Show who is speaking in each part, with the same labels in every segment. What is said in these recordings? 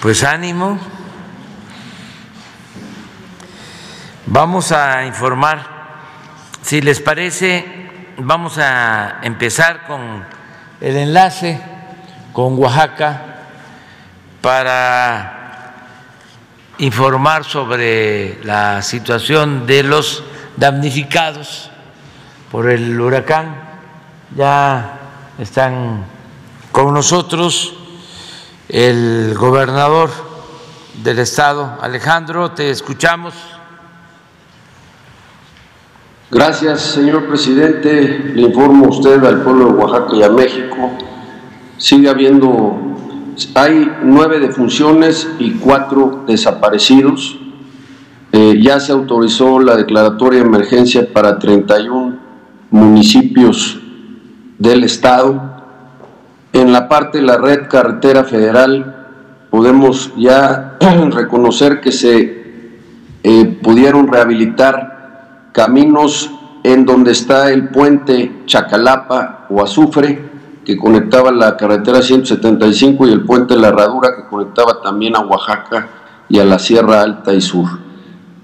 Speaker 1: Pues ánimo. Vamos a informar. Si les parece, vamos a empezar con el enlace con Oaxaca para informar sobre la situación de los damnificados por el huracán. Ya están con nosotros el gobernador del estado, Alejandro, te escuchamos.
Speaker 2: Gracias, señor presidente. Le informo a usted, al pueblo de Oaxaca y a México. Sigue habiendo, hay nueve defunciones y cuatro desaparecidos. Eh, ya se autorizó la declaratoria de emergencia para 31 municipios del estado. En la parte de la red carretera federal podemos ya reconocer que se eh, pudieron rehabilitar caminos en donde está el puente Chacalapa o Azufre, que conectaba la carretera 175 y el puente La Herradura, que conectaba también a Oaxaca y a la Sierra Alta y Sur.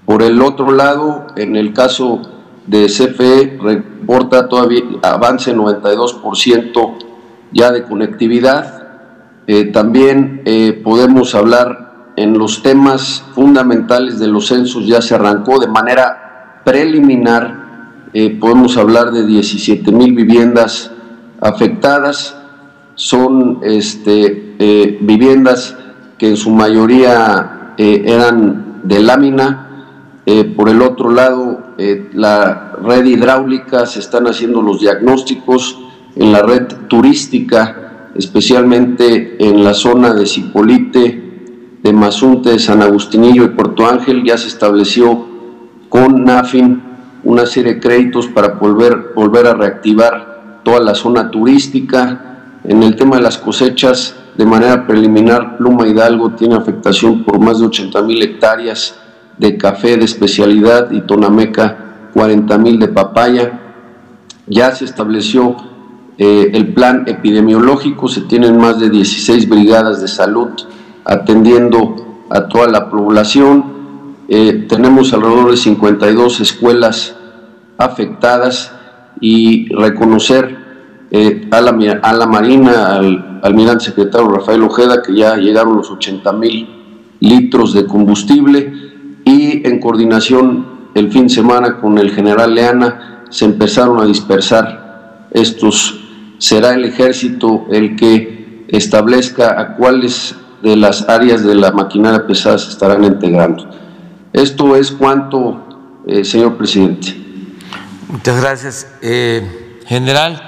Speaker 2: Por el otro lado, en el caso de CFE, reporta todavía avance 92% ya de conectividad. Eh, también eh, podemos hablar en los temas fundamentales de los censos, ya se arrancó de manera preliminar, eh, podemos hablar de 17 mil viviendas afectadas, son este, viviendas que en su mayoría eran de lámina, por el otro lado, la red hidráulica, se están haciendo los diagnósticos en la red turística, especialmente en la zona de Cipolite, de Mazunte, de San Agustinillo y Puerto Ángel, ya se estableció con NAFIN una serie de créditos para volver, volver a reactivar toda la zona turística. En el tema de las cosechas, de manera preliminar, Pluma Hidalgo tiene afectación por más de 80 mil hectáreas de café de especialidad y Tonameca 40 mil de papaya. Ya se estableció eh, el plan epidemiológico, se tienen más de 16 brigadas de salud atendiendo a toda la población eh, tenemos alrededor de 52 escuelas afectadas y reconocer eh, a, la, a, la, Marina, al almirante secretario Rafael Ojeda, que ya llegaron los 80 mil litros de combustible y en coordinación el fin de semana con el general Leana se empezaron a dispersar estos. Será el ejército el que establezca a cuáles de las áreas de la maquinaria pesada se estarán integrando. Esto es cuanto, eh, señor presidente.
Speaker 1: Muchas gracias. Eh, general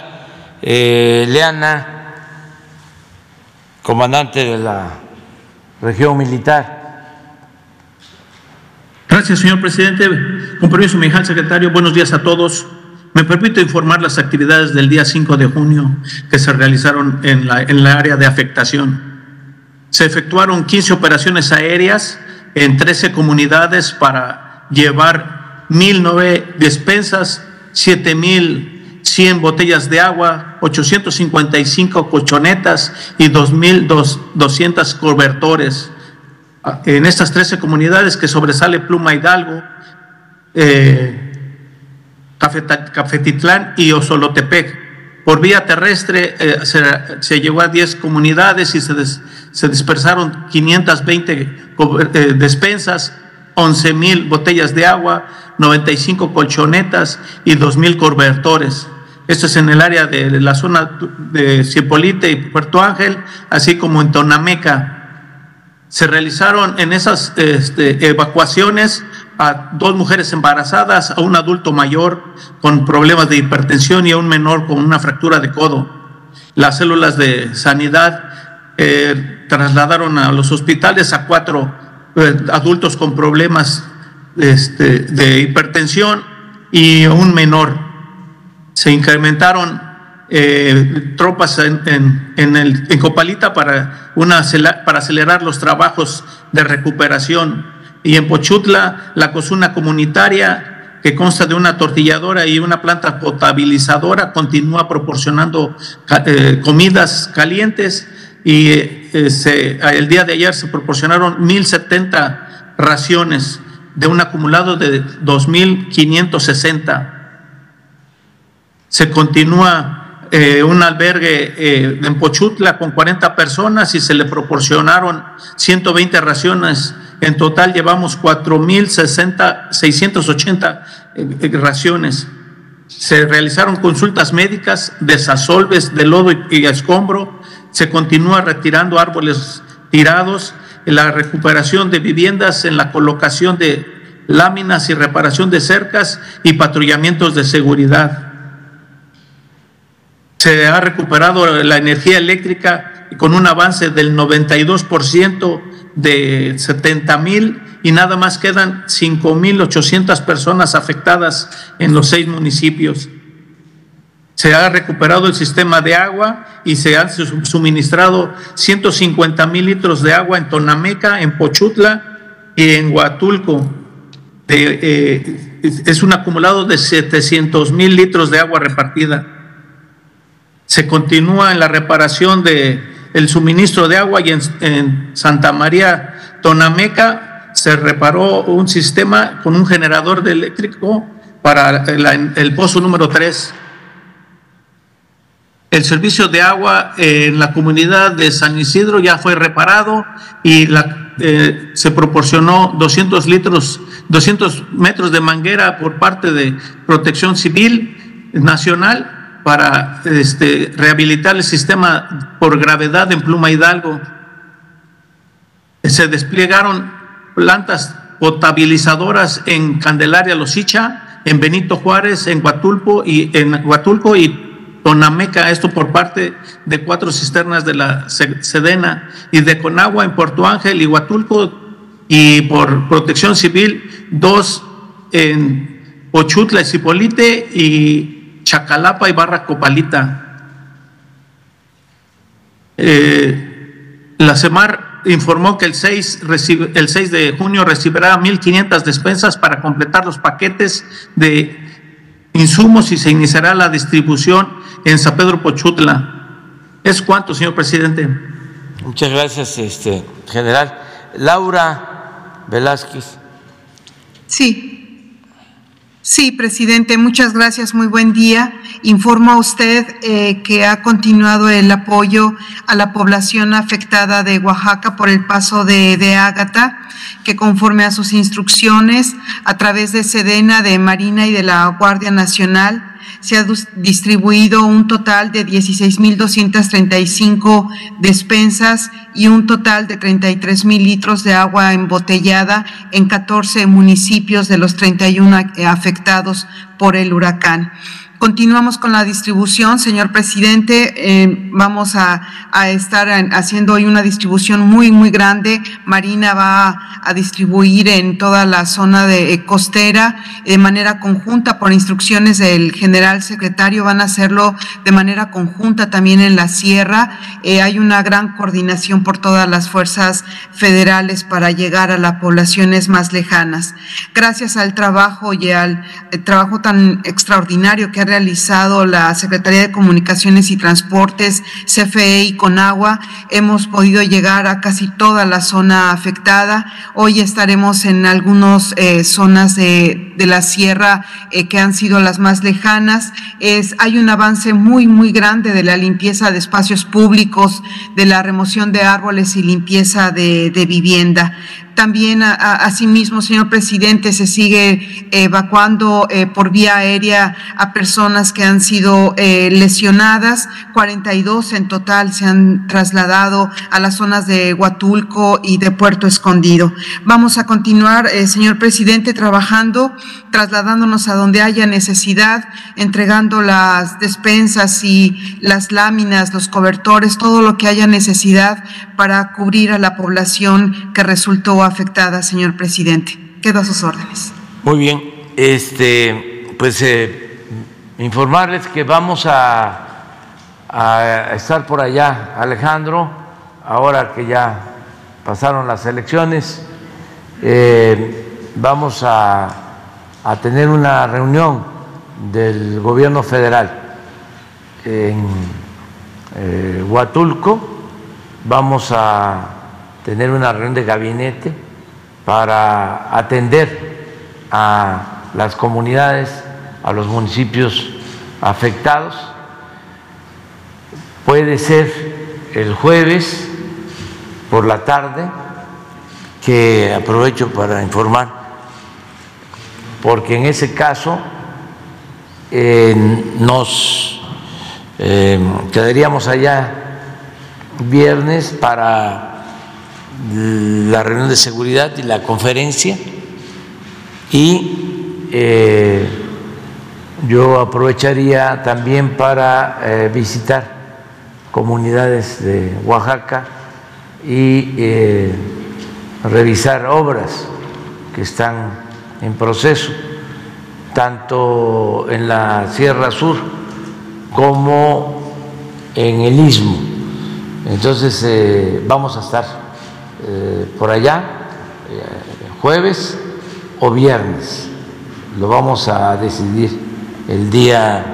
Speaker 1: eh, Leana, comandante de la región militar.
Speaker 3: Gracias, señor presidente. Con permiso, mi secretario, buenos días a todos. Me permito informar las actividades del día 5 de junio que se realizaron en la, en la área de afectación. Se efectuaron 15 operaciones aéreas en 13 comunidades para llevar 1.009 despensas, 7.100 botellas de agua, 855 colchonetas y 2.200 cobertores. En estas 13 comunidades que sobresale Pluma Hidalgo, eh, Cafetitlán y Osolotepec. Por vía terrestre eh, se, llegó a 10 comunidades y se, dispersaron 520 eh, despensas, 11 mil botellas de agua, 95 colchonetas y 2 mil cobertores. Esto es en el área de la zona de Cipolite y Puerto Ángel, así como en Tonameca. Se realizaron en esas este, evacuaciones a dos mujeres embarazadas, a un adulto mayor con problemas de hipertensión y a un menor con una fractura de codo. Las células de sanidad eh, trasladaron a los hospitales a cuatro eh, adultos con problemas este, de hipertensión y un menor. Se incrementaron eh, tropas en, en Copalita para, una, para acelerar los trabajos de recuperación y en Pochutla la cocina comunitaria que consta de una tortilladora y una planta potabilizadora, continúa proporcionando eh, comidas calientes y eh, el día de ayer se proporcionaron 1.070 raciones de un acumulado de 2.560. Se continúa eh, un albergue eh, en Pochutla con 40 personas y se le proporcionaron 120 raciones. En total llevamos 4.680 eh, raciones. Se realizaron consultas médicas, desasolves de lodo y escombro. Se continúa retirando árboles tirados, en la recuperación de viviendas, en la colocación de láminas y reparación de cercas y patrullamientos de seguridad se ha recuperado la energía eléctrica con un avance del 92% de 70 mil y nada más quedan 5 mil 800 personas afectadas en los seis municipios. Se ha recuperado el sistema de agua y se han suministrado 150 mil litros de agua en Tonameca, en Pochutla y en Huatulco. Eh, es un acumulado de 700 mil litros de agua repartida se continúa en la reparación de el suministro de agua y en, Santa María Tonameca se reparó un sistema con un generador eléctrico para el, pozo número 3. El servicio de agua en la comunidad de San Isidro ya fue reparado y eh, se proporcionó 200 litros, 200 metros de manguera por parte de Protección Civil Nacional para este, rehabilitar el sistema por gravedad en Pluma Hidalgo. Se desplegaron plantas potabilizadoras en Candelaria Losicha, en Benito Juárez, en Huatulco y en y Tonameca, esto por parte de cuatro cisternas de la Sedena y de Conagua en Puerto Ángel y Huatulco y por protección civil dos en Pochutla y Cipolite y Chacalapa y Barra Copalita. Eh, la CEMAR informó que el 6, el 6 de junio recibirá 1.500 despensas para completar los paquetes de insumos y se iniciará la distribución en San Pedro Pochutla. ¿Es cuánto, señor presidente?
Speaker 1: Muchas gracias, este, general. Laura Velázquez.
Speaker 4: Sí, Sí, presidente, muchas gracias, muy buen día. Informo a usted eh, que ha continuado el apoyo a la población afectada de Oaxaca por el paso de, de Ágata, que conforme a sus instrucciones, a través de Sedena, de Marina y de la Guardia Nacional, se ha distribuido un total de 16.235 despensas y un total de 33.000 litros de agua embotellada en 14 municipios de los 31 afectados por el huracán. Continuamos con la distribución, señor presidente. Eh, vamos a, estar haciendo hoy una distribución muy, muy grande. Marina va a, distribuir en toda la zona de eh, costera de manera conjunta por instrucciones del general secretario. Van a hacerlo de manera conjunta también en la sierra. Eh, hay una gran coordinación por todas las fuerzas federales para llegar a las poblaciones más lejanas. Gracias al trabajo y al trabajo tan extraordinario que ha realizado la Secretaría de Comunicaciones y Transportes, CFE y Conagua, hemos podido llegar a casi toda la zona afectada. Hoy estaremos en algunas eh, zonas de, la sierra eh, que han sido las más lejanas. Es, hay un avance muy, muy grande de la limpieza de espacios públicos, de la remoción de árboles y limpieza de vivienda. También, asimismo, señor presidente, se sigue evacuando eh, por vía aérea a personas que han sido eh, lesionadas. 42 en total se han trasladado a las zonas de Huatulco y de Puerto Escondido. Vamos a continuar, eh, señor presidente, trabajando, trasladándonos a donde haya necesidad, entregando las despensas y las láminas, los cobertores, todo lo que haya necesidad para cubrir a la población que resultó afectada, señor presidente. Quedo a sus órdenes.
Speaker 1: Muy bien, este, pues eh, informarles que vamos a, estar por allá, Alejandro, ahora que ya pasaron las elecciones, eh, vamos a a tener una reunión del gobierno federal en eh, Huatulco, vamos a tener una reunión de gabinete para atender a las comunidades, a los municipios afectados. Puede ser el jueves por la tarde, que aprovecho para informar, porque en ese caso eh, nos eh, quedaríamos allá viernes para la reunión de seguridad y la conferencia y eh, yo aprovecharía también para eh, visitar comunidades de Oaxaca y eh, revisar obras que están en proceso, tanto en la Sierra Sur como en el Istmo. Entonces vamos a estar eh, por allá, eh, jueves o viernes. Lo vamos a decidir el día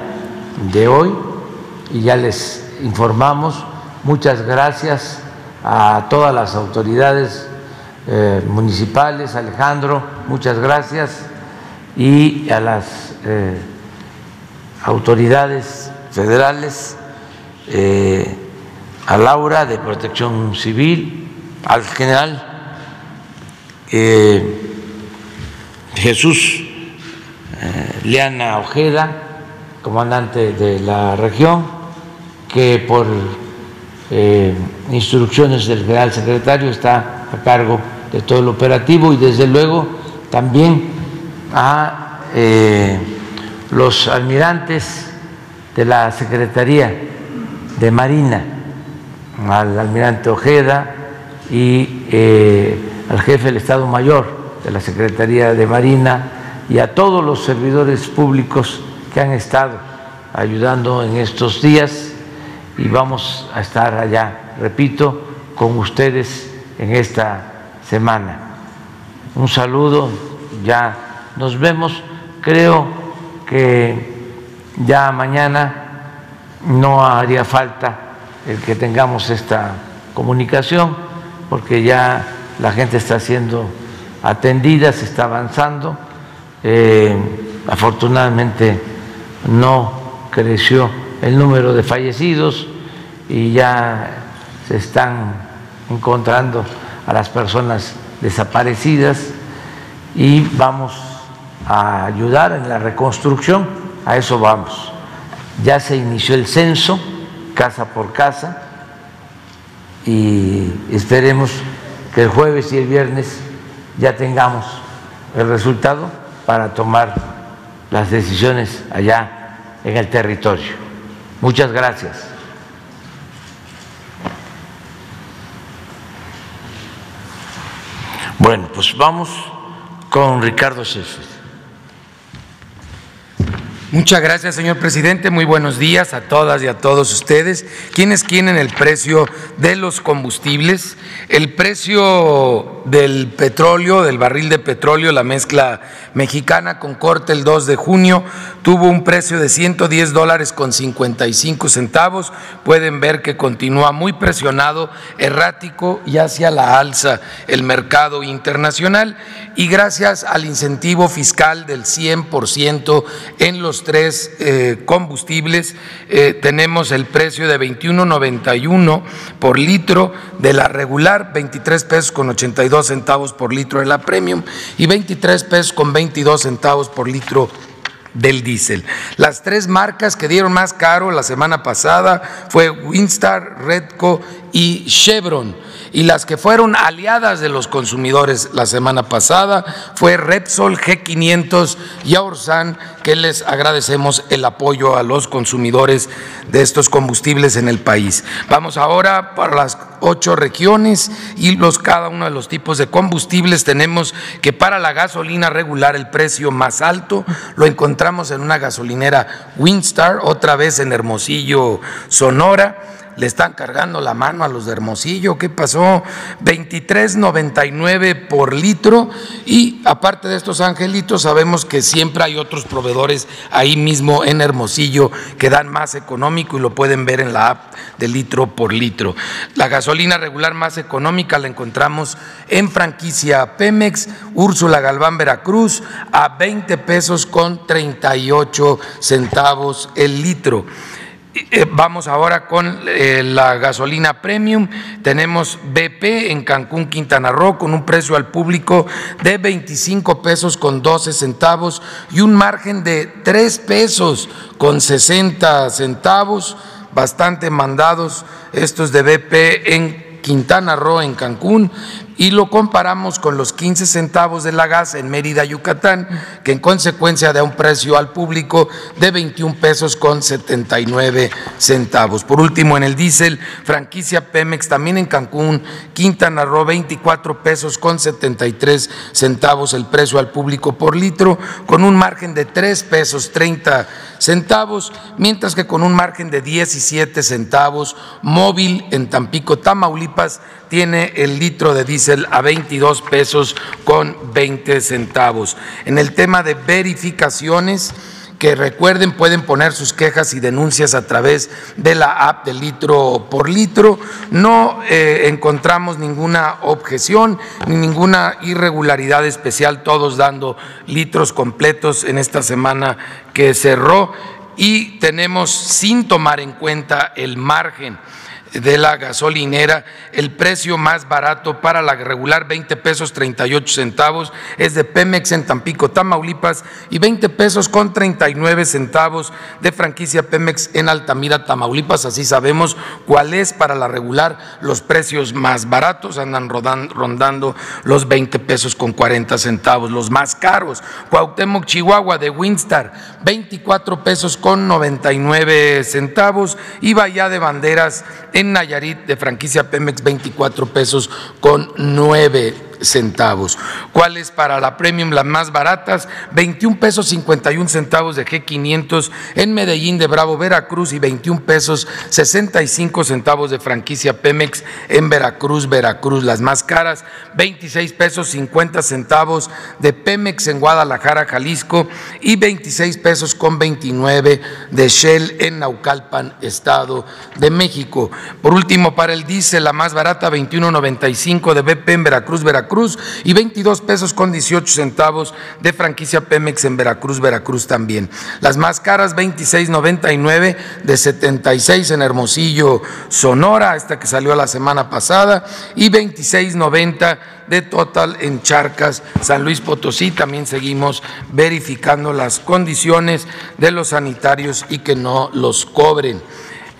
Speaker 1: de hoy y ya les informamos. Muchas gracias a todas las autoridades eh, municipales, Alejandro, muchas gracias, y a las autoridades federales, a Laura de Protección Civil, al general eh, Jesús eh, Leana Ojeda, comandante de la región, que por eh, instrucciones del general secretario está a cargo de todo el operativo y desde luego también a los almirantes de la Secretaría de Marina, al almirante Ojeda, y eh, al jefe del Estado Mayor de la Secretaría de Marina y a todos los servidores públicos que han estado ayudando en estos días. Y vamos a estar allá, repito, con ustedes en esta semana. Un saludo, ya nos vemos, creo que ya mañana no haría falta el que tengamos esta comunicación porque ya la gente está siendo atendida, se está avanzando. Eh, afortunadamente no creció el número de fallecidos y ya se están encontrando a las personas desaparecidas y vamos a ayudar en la reconstrucción, a eso vamos. Ya se inició el censo, casa por casa, y esperemos que el jueves y el viernes ya tengamos el resultado para tomar las decisiones allá en el territorio. Muchas gracias. Bueno, pues vamos con Ricardo Sheffield.
Speaker 5: Muchas gracias, señor presidente. Muy buenos días a todas y a todos ustedes. ¿Quiénes quieren el precio de los combustibles? El precio del petróleo, del barril de petróleo, la mezcla mexicana con corte el 2 de junio, tuvo un precio de 110 dólares con 55 centavos. Pueden ver que continúa muy presionado, errático y hacia la alza el mercado internacional. Y gracias al incentivo fiscal del 100% en los tres eh, combustibles, eh, tenemos el precio de 21.91 por litro de la regular, 23 pesos con 82 centavos por litro de la premium y 23 pesos con 22 centavos por litro del diésel. Las tres marcas que dieron más caro la semana pasada fue Winstar, Redco y Chevron y las que fueron aliadas de los consumidores la semana pasada fue Repsol, G500 y Aursan, que les agradecemos el apoyo a los consumidores de estos combustibles en el país. Vamos ahora para las ocho regiones y los, cada uno de los tipos de combustibles tenemos que para la gasolina regular el precio más alto lo encontramos en una gasolinera Winstar, otra vez en Hermosillo, Sonora le están cargando la mano a los de Hermosillo. ¿Qué pasó? 23.99 por litro y aparte de estos angelitos sabemos que siempre hay otros proveedores ahí mismo en Hermosillo que dan más económico y lo pueden ver en la app de litro por litro. La gasolina regular más económica la encontramos en franquicia Pemex, Úrsula Galván Veracruz a 20 pesos con 38 centavos el litro. Eh, vamos ahora con eh, la gasolina premium. Tenemos BP en Cancún, Quintana Roo, con un precio al público de 25 pesos con 12 centavos y un margen de 3 pesos con 60 centavos. Bastante mandados estos de BP en Quintana Roo, en Cancún, y lo comparamos con los 15 centavos de la gas en Mérida, Yucatán, que en consecuencia da un precio al público de 21 pesos con 79 centavos. Por último, en el diésel, franquicia Pemex también en Cancún, Quintana Roo, 24 pesos con 73 centavos el precio al público por litro, con un margen de 3 pesos 30 centavos, mientras que con un margen de 17 centavos, móvil en Tampico, Tamaulipas, tiene el litro de diésel a 22 pesos con 20 centavos. En el tema de verificaciones, que recuerden pueden poner sus quejas y denuncias a través de la app de litro por litro. No eh, encontramos ninguna objeción ni ninguna irregularidad especial, todos dando litros completos en esta semana que cerró y tenemos sin tomar en cuenta el margen de la gasolinera, el precio más barato para la regular 20 pesos 38 centavos es de Pemex en Tampico, Tamaulipas y 20 pesos con 39 centavos de franquicia Pemex en Altamira, Tamaulipas. Así sabemos cuál es para la regular los precios más baratos, andan rondando los 20 pesos con 40 centavos, los más caros. Cuauhtémoc, Chihuahua de Winstar, 24 pesos con 99 centavos y Bahía de Banderas en Nayarit de franquicia Pemex 24 pesos con 9 centavos. ¿Cuáles para la Premium las más baratas? 21 pesos 51 centavos de G500 en Medellín de Bravo, Veracruz y 21 pesos 65 centavos de franquicia Pemex en Veracruz, Veracruz. Las más caras, 26 pesos 50 centavos de Pemex en Guadalajara, Jalisco y 26 pesos con 29 de Shell en Naucalpan, Estado de México. Por último, para el diésel, la más barata, 21.95 de BP en Veracruz, Veracruz Cruz y 22 pesos con 18 centavos de franquicia Pemex en Veracruz, Veracruz también. Las más caras 26.99 de 76 en Hermosillo, Sonora, esta que salió la semana pasada y 26.90 de total en Charcas, San Luis Potosí. También seguimos verificando las condiciones de los sanitarios y que no los cobren.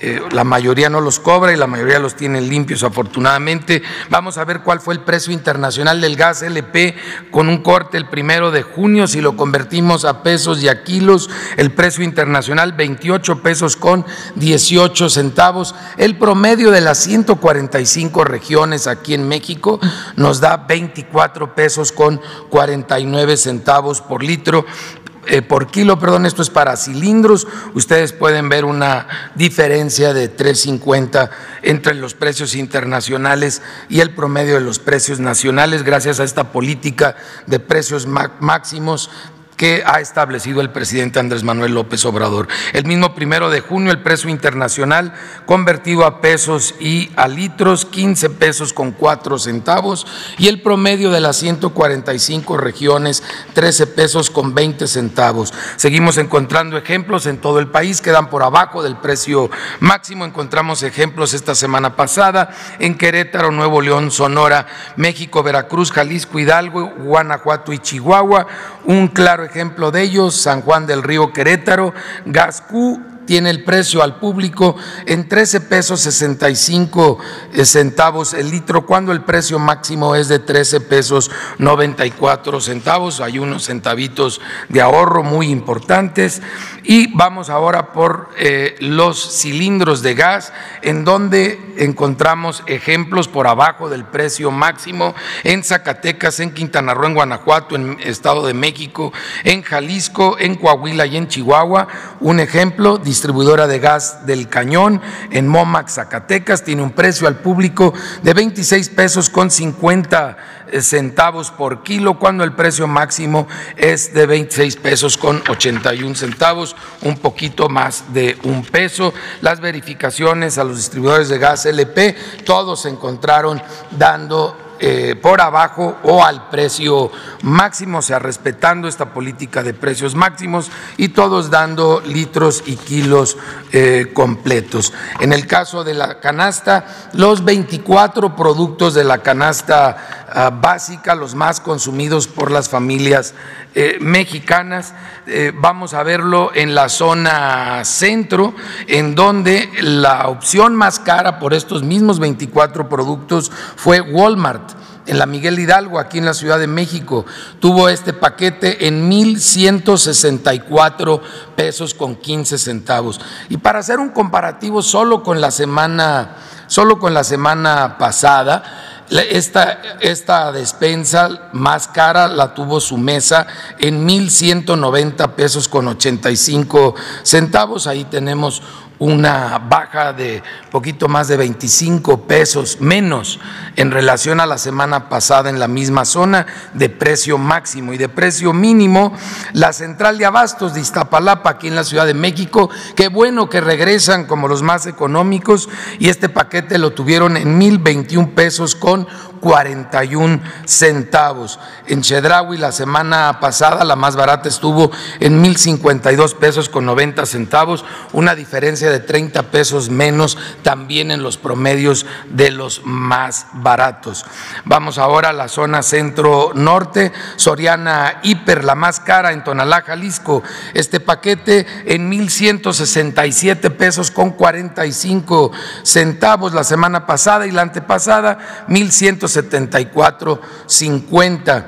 Speaker 5: Eh, la mayoría no los cobra y la mayoría los tiene limpios afortunadamente. Vamos a ver cuál fue el precio internacional del gas LP con un corte el primero de junio, si lo convertimos a pesos y a kilos, el precio internacional 28 pesos con 18 centavos. El promedio de las 145 regiones aquí en México nos da 24 pesos con 49 centavos por litro. Eh, por kilo, perdón, esto es para cilindros, ustedes pueden ver una diferencia de 3.50 entre los precios internacionales y el promedio de los precios nacionales gracias a esta política de precios máximos que ha establecido el presidente Andrés Manuel López Obrador. El mismo primero de junio, el precio internacional convertido a pesos y a litros, 15 pesos con 4 centavos, y el promedio de las 145 regiones, 13 pesos con 20 centavos. Seguimos encontrando ejemplos en todo el país, quedan por abajo del precio máximo. Encontramos ejemplos esta semana pasada en Querétaro, Nuevo León, Sonora, México, Veracruz, Jalisco, Hidalgo, Guanajuato y Chihuahua. Un claro ejemplo de ellos, San Juan del Río Querétaro, Gascú tiene el precio al público en 13 pesos 65 eh, centavos el litro, cuando el precio máximo es de 13 pesos 94 centavos. Hay unos centavitos de ahorro muy importantes. Y vamos ahora por eh, los cilindros de gas, en donde encontramos ejemplos por abajo del precio máximo en Zacatecas, en Quintana Roo, en Guanajuato, en Estado de México, en Jalisco, en Coahuila y en Chihuahua. Un ejemplo, distribuidora de gas del Cañón en Momax, Zacatecas, tiene un precio al público de 26 pesos con 50 eh, centavos por kilo, cuando el precio máximo es de 26 pesos con 81 centavos, un poquito más de un peso. Las verificaciones a los distribuidores de gas LP, todos se encontraron dando eh, por abajo o al precio máximo, o sea, respetando esta política de precios máximos y todos dando litros y kilos eh, completos. En el caso de la canasta, los 24 productos de la canasta ah, básica, los más consumidos por las familias eh, mexicanas, vamos a verlo en la zona centro, en donde la opción más cara por estos mismos 24 productos fue Walmart en la Miguel Hidalgo, aquí en la Ciudad de México. Tuvo este paquete en 1.164 pesos con 15 centavos. Y para hacer un comparativo solo con la semana, solo con la semana pasada, esta, esta, despensa más cara la tuvo su mesa en 1.190 pesos con 85 centavos. Ahí tenemos una baja de poquito más de 25 pesos menos en relación a la semana pasada en la misma zona de precio máximo y de precio mínimo. La central de abastos de Iztapalapa, aquí en la Ciudad de México, qué bueno que regresan como los más económicos y este paquete lo tuvieron en 1.021 pesos con 41 centavos. En Chedraui la semana pasada la más barata estuvo en 1.052 pesos con 90 centavos, una diferencia de 30 pesos menos también en los promedios de los más baratos. Vamos ahora a la zona centro-norte, Soriana Hiper, la más cara en Tonalá, Jalisco. Este paquete en 1.167 pesos con 45 centavos la semana pasada y la antepasada 1.100 74.50.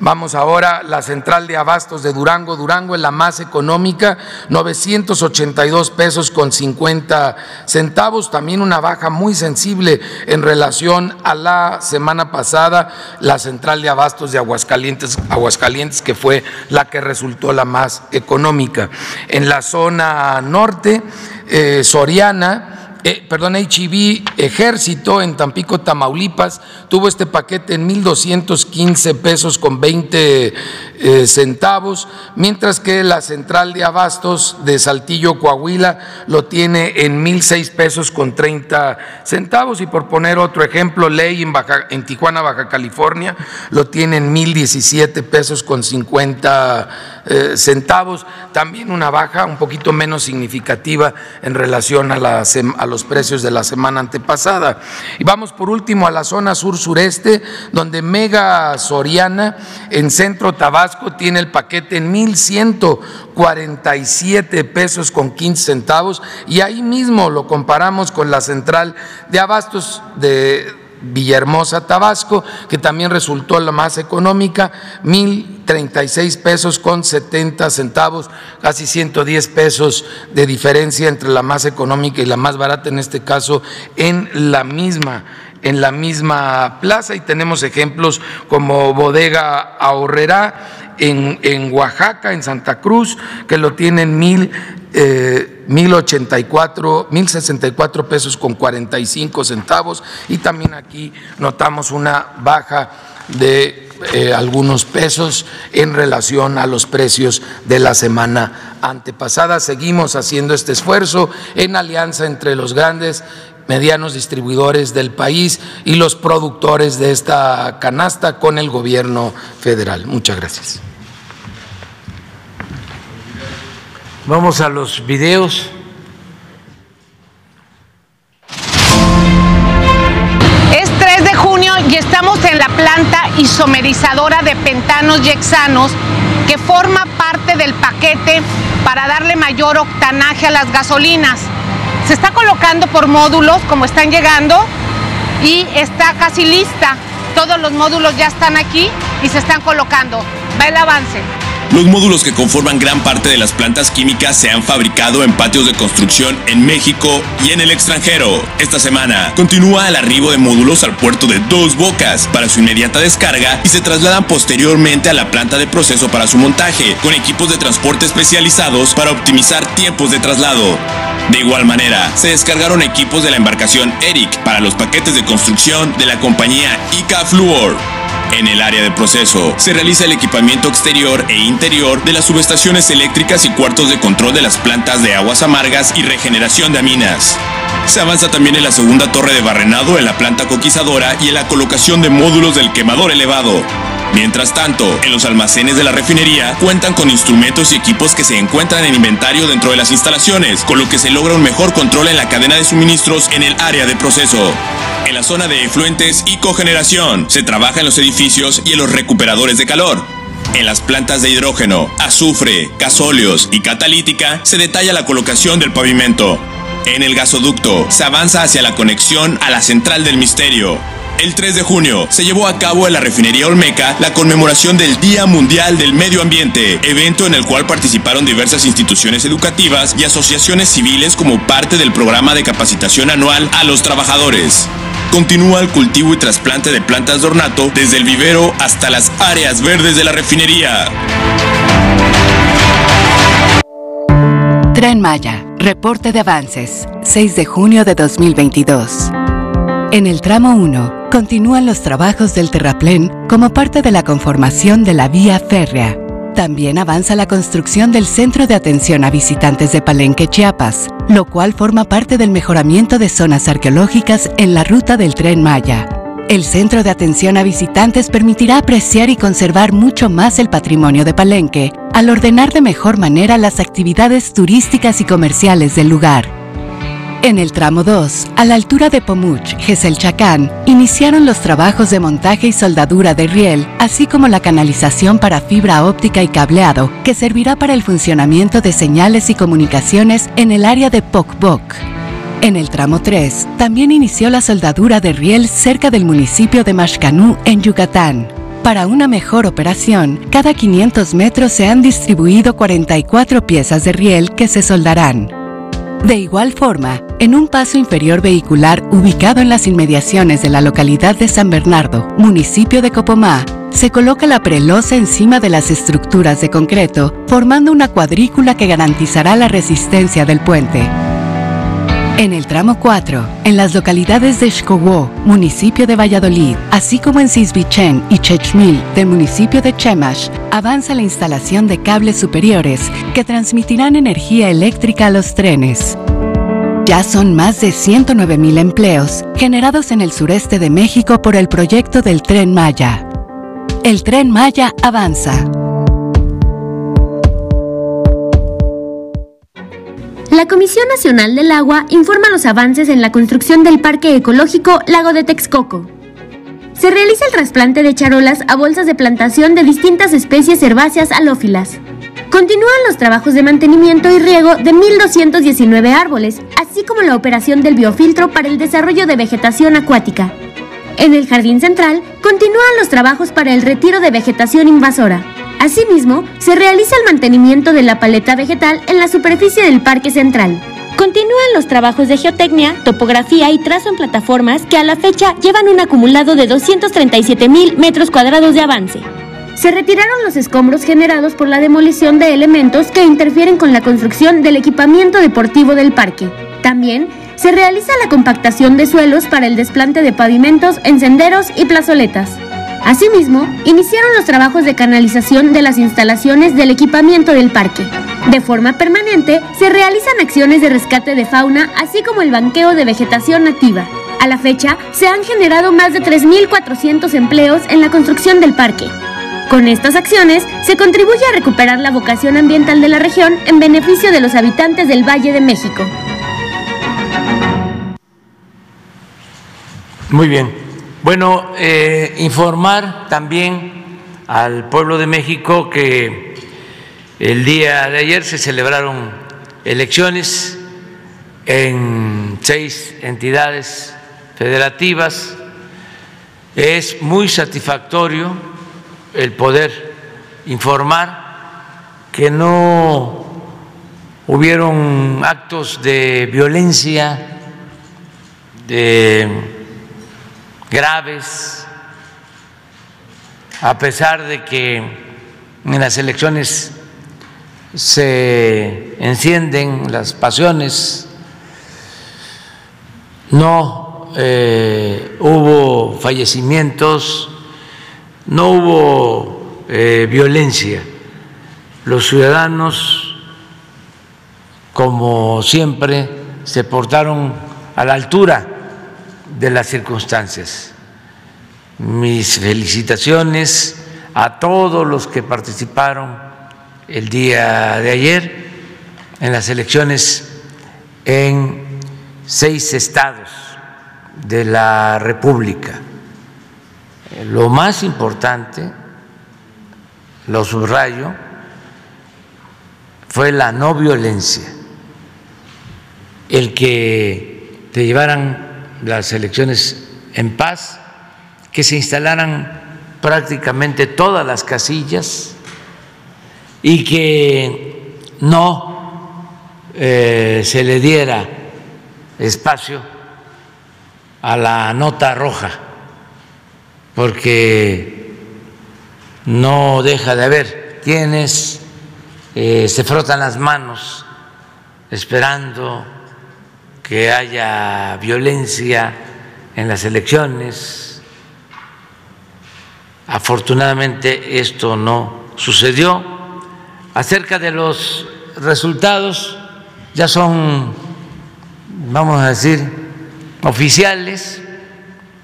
Speaker 5: Vamos ahora la central de abastos de Durango. Durango es la más económica, 982 pesos con 50 centavos. También una baja muy sensible en relación a la semana pasada, la central de abastos de Aguascalientes, Aguascalientes que fue la que resultó la más económica. En la zona norte, eh, Soriana eh, perdón, HIV Ejército en Tampico, Tamaulipas, tuvo este paquete en 1.215 pesos con 20 eh, centavos, mientras que la central de abastos de Saltillo, Coahuila, lo tiene en 1.006 pesos con 30 centavos. Y por poner otro ejemplo, Ley en, Tijuana, Baja California, lo tiene en 1.017 pesos con 50 eh, centavos. También una baja un poquito menos significativa en relación a, a los precios de la semana antepasada. Y vamos por último a la zona sur-sureste, donde Mega Soriana en Centro Tabasco, tiene el paquete en 1.147 pesos con 15 centavos y ahí mismo lo comparamos con la central de abastos de Villahermosa, Tabasco, que también resultó la más económica, 1.036 pesos con 70 centavos, casi 110 pesos de diferencia entre la más económica y la más barata, en este caso en la misma en la misma plaza y tenemos ejemplos como Bodega Ahorrera en, Oaxaca, en Santa Cruz, que lo tienen mil, eh, y cuatro, mil sesenta y cuatro pesos con cuarenta y cinco centavos. Y también aquí notamos una baja de eh, algunos pesos en relación a los precios de la semana antepasada. Seguimos haciendo este esfuerzo en alianza entre los grandes medianos distribuidores del país y los productores de esta canasta con el gobierno federal. Muchas gracias. Vamos a los videos.
Speaker 6: Es 3 de junio y estamos en la planta isomerizadora de pentanos y hexanos que forma parte del paquete para darle mayor octanaje a las gasolinas. Se está colocando por módulos como están llegando y está casi lista. Todos los módulos ya están aquí y se están colocando. Va el avance.
Speaker 7: Los módulos que conforman gran parte de las plantas químicas se han fabricado en patios de construcción en México y en el extranjero. Esta semana continúa el arribo de módulos al puerto de Dos Bocas para su inmediata descarga y se trasladan posteriormente a la planta de proceso para su montaje, con equipos de transporte especializados para optimizar tiempos de traslado. De igual manera, se descargaron equipos de la embarcación Eric para los paquetes de construcción de la compañía ICA Fluor. En el área de proceso se realiza el equipamiento exterior e interior de las subestaciones eléctricas y cuartos de control de las plantas de aguas amargas y regeneración de aminas. Se avanza también en la segunda torre de barrenado en la planta coquizadora y en la colocación de módulos del quemador elevado. Mientras tanto, en los almacenes de la refinería cuentan con instrumentos y equipos que se encuentran en inventario dentro de las instalaciones, con lo que se logra un mejor control en la cadena de suministros en el área de proceso. En la zona de efluentes y cogeneración se trabaja en los edificios y en los recuperadores de calor. En las plantas de hidrógeno, azufre, gasóleos y catalítica se detalla la colocación del pavimento. En el gasoducto se avanza hacia la conexión a la central del misterio. El 3 de junio se llevó a cabo en la refinería Olmeca la conmemoración del Día Mundial del Medio Ambiente, evento en el cual participaron diversas instituciones educativas y asociaciones civiles como parte del programa de capacitación anual a los trabajadores. Continúa el cultivo y trasplante de plantas de ornato desde el vivero hasta las áreas verdes de la refinería.
Speaker 8: Tren Maya, reporte de avances, 6 de junio de 2022. En el tramo 1, continúan los trabajos del terraplén como parte de la conformación de la vía férrea. También avanza la construcción del Centro de Atención a Visitantes de Palenque, Chiapas, lo cual forma parte del mejoramiento de zonas arqueológicas en la ruta del tren Maya. El Centro de Atención a Visitantes permitirá apreciar y conservar mucho más el patrimonio de Palenque al ordenar de mejor manera las actividades turísticas y comerciales del lugar. En el tramo 2, a la altura de Pomuch, Chacán, iniciaron los trabajos de montaje y soldadura de riel, así como la canalización para fibra óptica y cableado, que servirá para el funcionamiento de señales y comunicaciones en el área de Pocboc. En el tramo 3, también inició la soldadura de riel cerca del municipio de Mashcanú, en Yucatán. Para una mejor operación, cada 500 metros se han distribuido 44 piezas de riel que se soldarán. De igual forma, en un paso inferior vehicular ubicado en las inmediaciones de la localidad de San Bernardo, municipio de Copomá, se coloca la prelosa encima de las estructuras de concreto, formando una cuadrícula que garantizará la resistencia del puente. En el tramo 4, en las localidades de Xcogó, municipio de Valladolid, así como en Cisbichen y Chechmil, del municipio de Chemash, avanza la instalación de cables superiores que transmitirán energía eléctrica a los trenes. Ya son más de 109.000 empleos generados en el sureste de México por el proyecto del Tren Maya. El Tren Maya avanza.
Speaker 9: La Comisión Nacional del Agua informa los avances en la construcción del Parque Ecológico Lago de Texcoco. Se realiza el trasplante de charolas a bolsas de plantación de distintas especies herbáceas alófilas. Continúan los trabajos de mantenimiento y riego de 1.219 árboles, así como la operación del biofiltro para el desarrollo de vegetación acuática. En el jardín central continúan los trabajos para el retiro de vegetación invasora. Asimismo, se realiza el mantenimiento de la paleta vegetal en la superficie del Parque Central. Continúan los trabajos de geotecnia, topografía y trazo en plataformas que a la fecha llevan un acumulado de 237 mil metros cuadrados de avance. Se retiraron los escombros generados por la demolición de elementos que interfieren con la construcción del equipamiento deportivo del parque. También se realiza la compactación de suelos para el desplante de pavimentos en senderos y plazoletas. Asimismo, iniciaron los trabajos de canalización de las instalaciones del equipamiento del parque. De forma permanente, se realizan acciones de rescate de fauna, así como el banqueo de vegetación nativa. A la fecha, se han generado más de 3.400 empleos en la construcción del parque. Con estas acciones, se contribuye a recuperar la vocación ambiental de la región en beneficio de los habitantes del Valle de México.
Speaker 1: Muy bien. Bueno, eh, informar también al pueblo de México que el día de ayer se celebraron elecciones en seis entidades federativas. Es muy satisfactorio el poder informar que no hubieron actos de violencia de graves, a pesar de que en las elecciones se encienden las pasiones, no eh, hubo fallecimientos, no hubo eh, violencia. Los ciudadanos, como siempre, se portaron a la altura de las circunstancias. Mis felicitaciones a todos los que participaron el día de ayer en las elecciones en seis estados de la República. Lo más importante, lo subrayo, fue la no violencia, el que te llevaran las elecciones en paz, que se instalaran prácticamente todas las casillas y que no eh, se le diera espacio a la nota roja, porque no deja de haber quienes eh, se frotan las manos esperando que haya violencia en las elecciones. Afortunadamente esto no sucedió. Acerca de los resultados, ya son, vamos a decir, oficiales,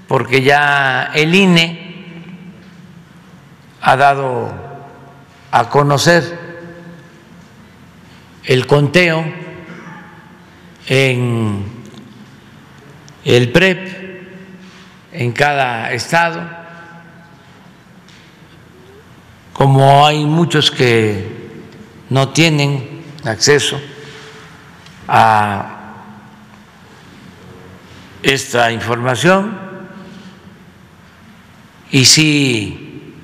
Speaker 1: porque ya el INE ha dado a conocer el conteo en el PREP en cada estado, como hay muchos que no tienen acceso a esta información y si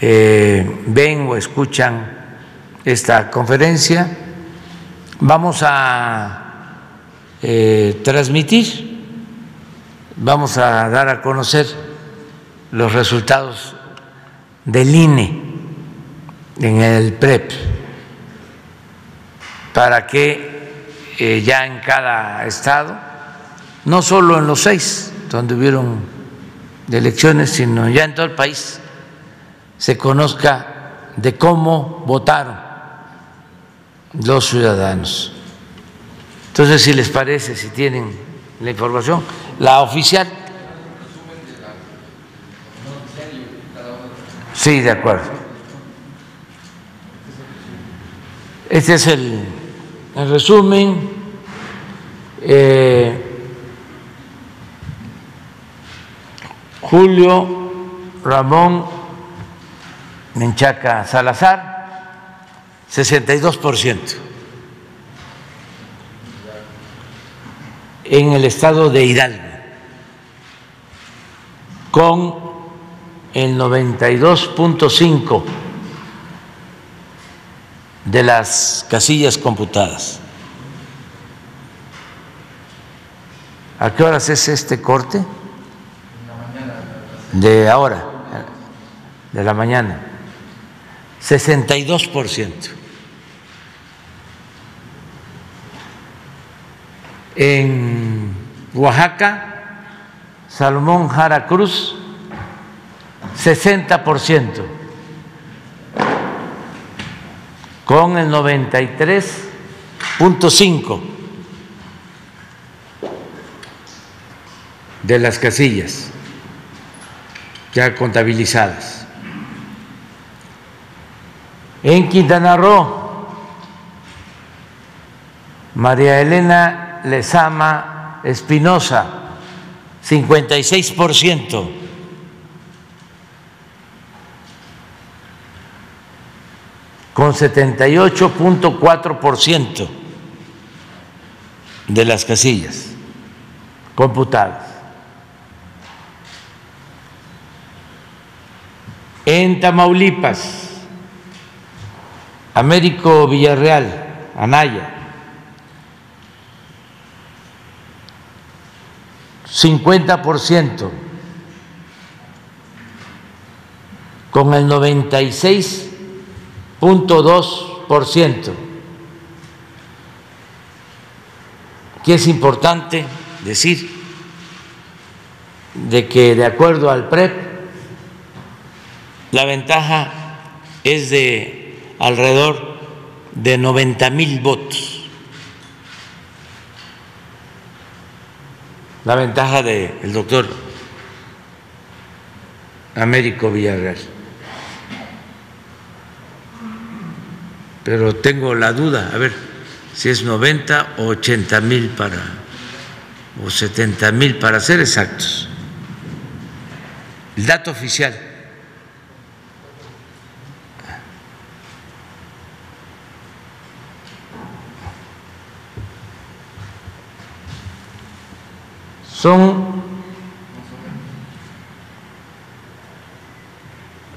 Speaker 1: eh, ven o escuchan esta conferencia, vamos a eh, transmitir, vamos a dar a conocer los resultados del INE en el PREP para que eh, ya en cada estado, no solo en los seis donde hubieron elecciones, sino ya en todo el país, se conozca de cómo votaron los ciudadanos. Entonces, si les parece, si tienen la información, la oficial. Sí, de acuerdo. Este es el, resumen. Eh, Julio Ramón Menchaca Salazar 62%. En el estado de Hidalgo, con el 92.5 de las casillas computadas. ¿A qué horas es este corte? De ahora, de la mañana. 62%. En Oaxaca, Salomón Jara Cruz, 60%, con el 93.5 de las casillas ya contabilizadas. En Quintana Roo, María Elena Lezama Espinosa, 56%. con 78.4% de las casillas computadas. En Tamaulipas, Américo Villarreal, Anaya, 50%, con el 96.2%, que es importante decir de que de acuerdo al PREP, la ventaja es de alrededor de 90 mil votos. La ventaja del doctor Américo Villarreal. Pero tengo la duda, a ver si es 90 o 80 mil para, o 70 mil para ser exactos. El dato oficial. Son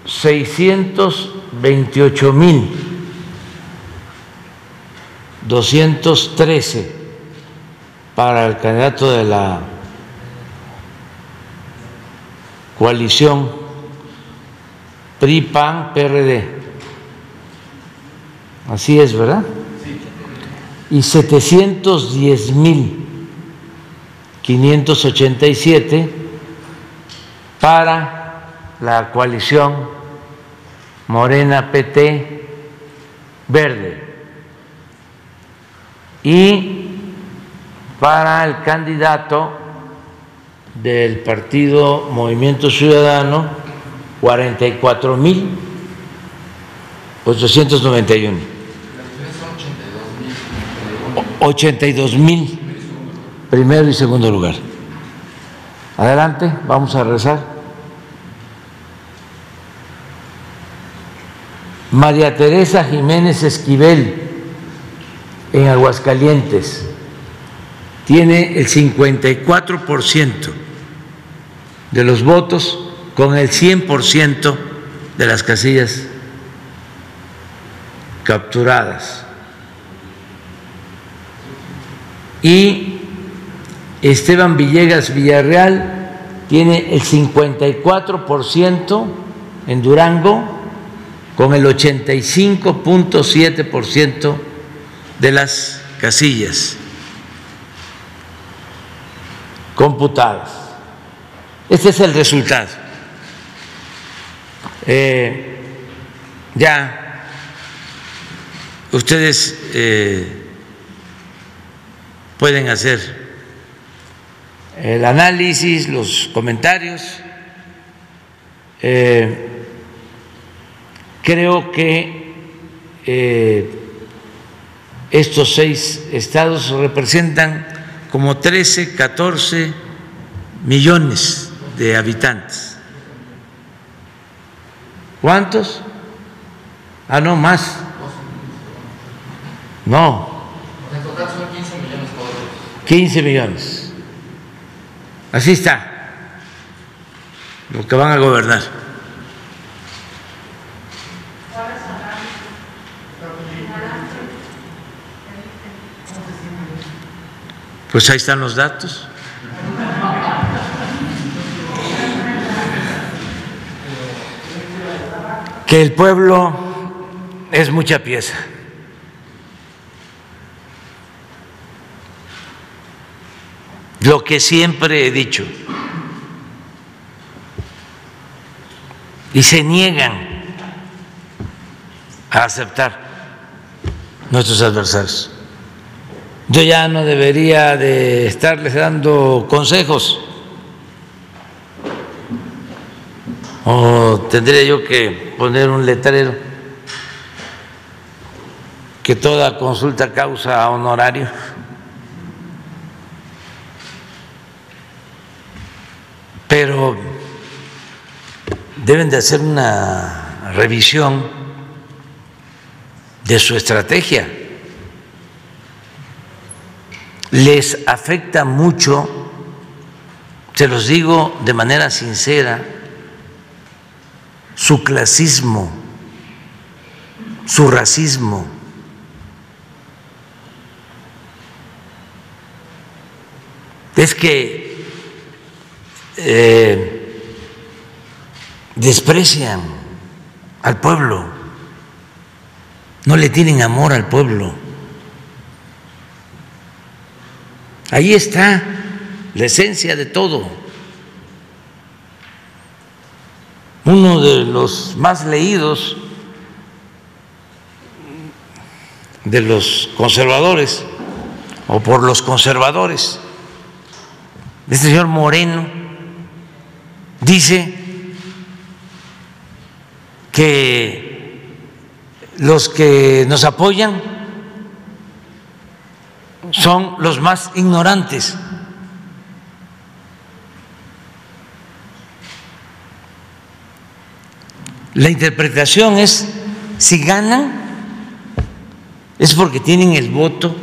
Speaker 1: 628 mil 213 para el candidato de la coalición PRI-PAN-PRD. Así es, ¿verdad? Y 710 mil 587 para la coalición Morena PT Verde. Y para el candidato del partido Movimiento Ciudadano 44 mil 891 82 mil primero y segundo lugar. Adelante, vamos a rezar. María Teresa Jiménez Esquivel, en Aguascalientes, tiene el 54% de los votos con el 100% de las casillas capturadas. Y Esteban Villegas Villarreal tiene el 54% en Durango con el 85.7% de las casillas computadas. Este es el resultado. Eh, ya ustedes eh, pueden hacer el análisis, los comentarios. Eh, creo que eh, estos seis estados representan como 13, 14 millones de habitantes. ¿Cuántos? Ah, no, más. No. En total son 15 millones. 15 millones. Así está, los que van a gobernar. Pues ahí están los datos. Que el pueblo es mucha pieza. Lo que siempre he dicho. Y se niegan a aceptar nuestros adversarios. Yo ya no debería de estarles dando consejos o tendría yo que poner un letrero que toda consulta causa honorario. Pero deben de hacer una revisión de su estrategia. Les afecta mucho, se los digo de manera sincera, su clasismo, su racismo. Es que eh, desprecian al pueblo, no le tienen amor al pueblo. Ahí está la esencia de todo. Uno de los más leídos de los conservadores o por los conservadores, este señor Moreno, dice que los que nos apoyan son los más ignorantes. La interpretación es, si ganan, es porque tienen el voto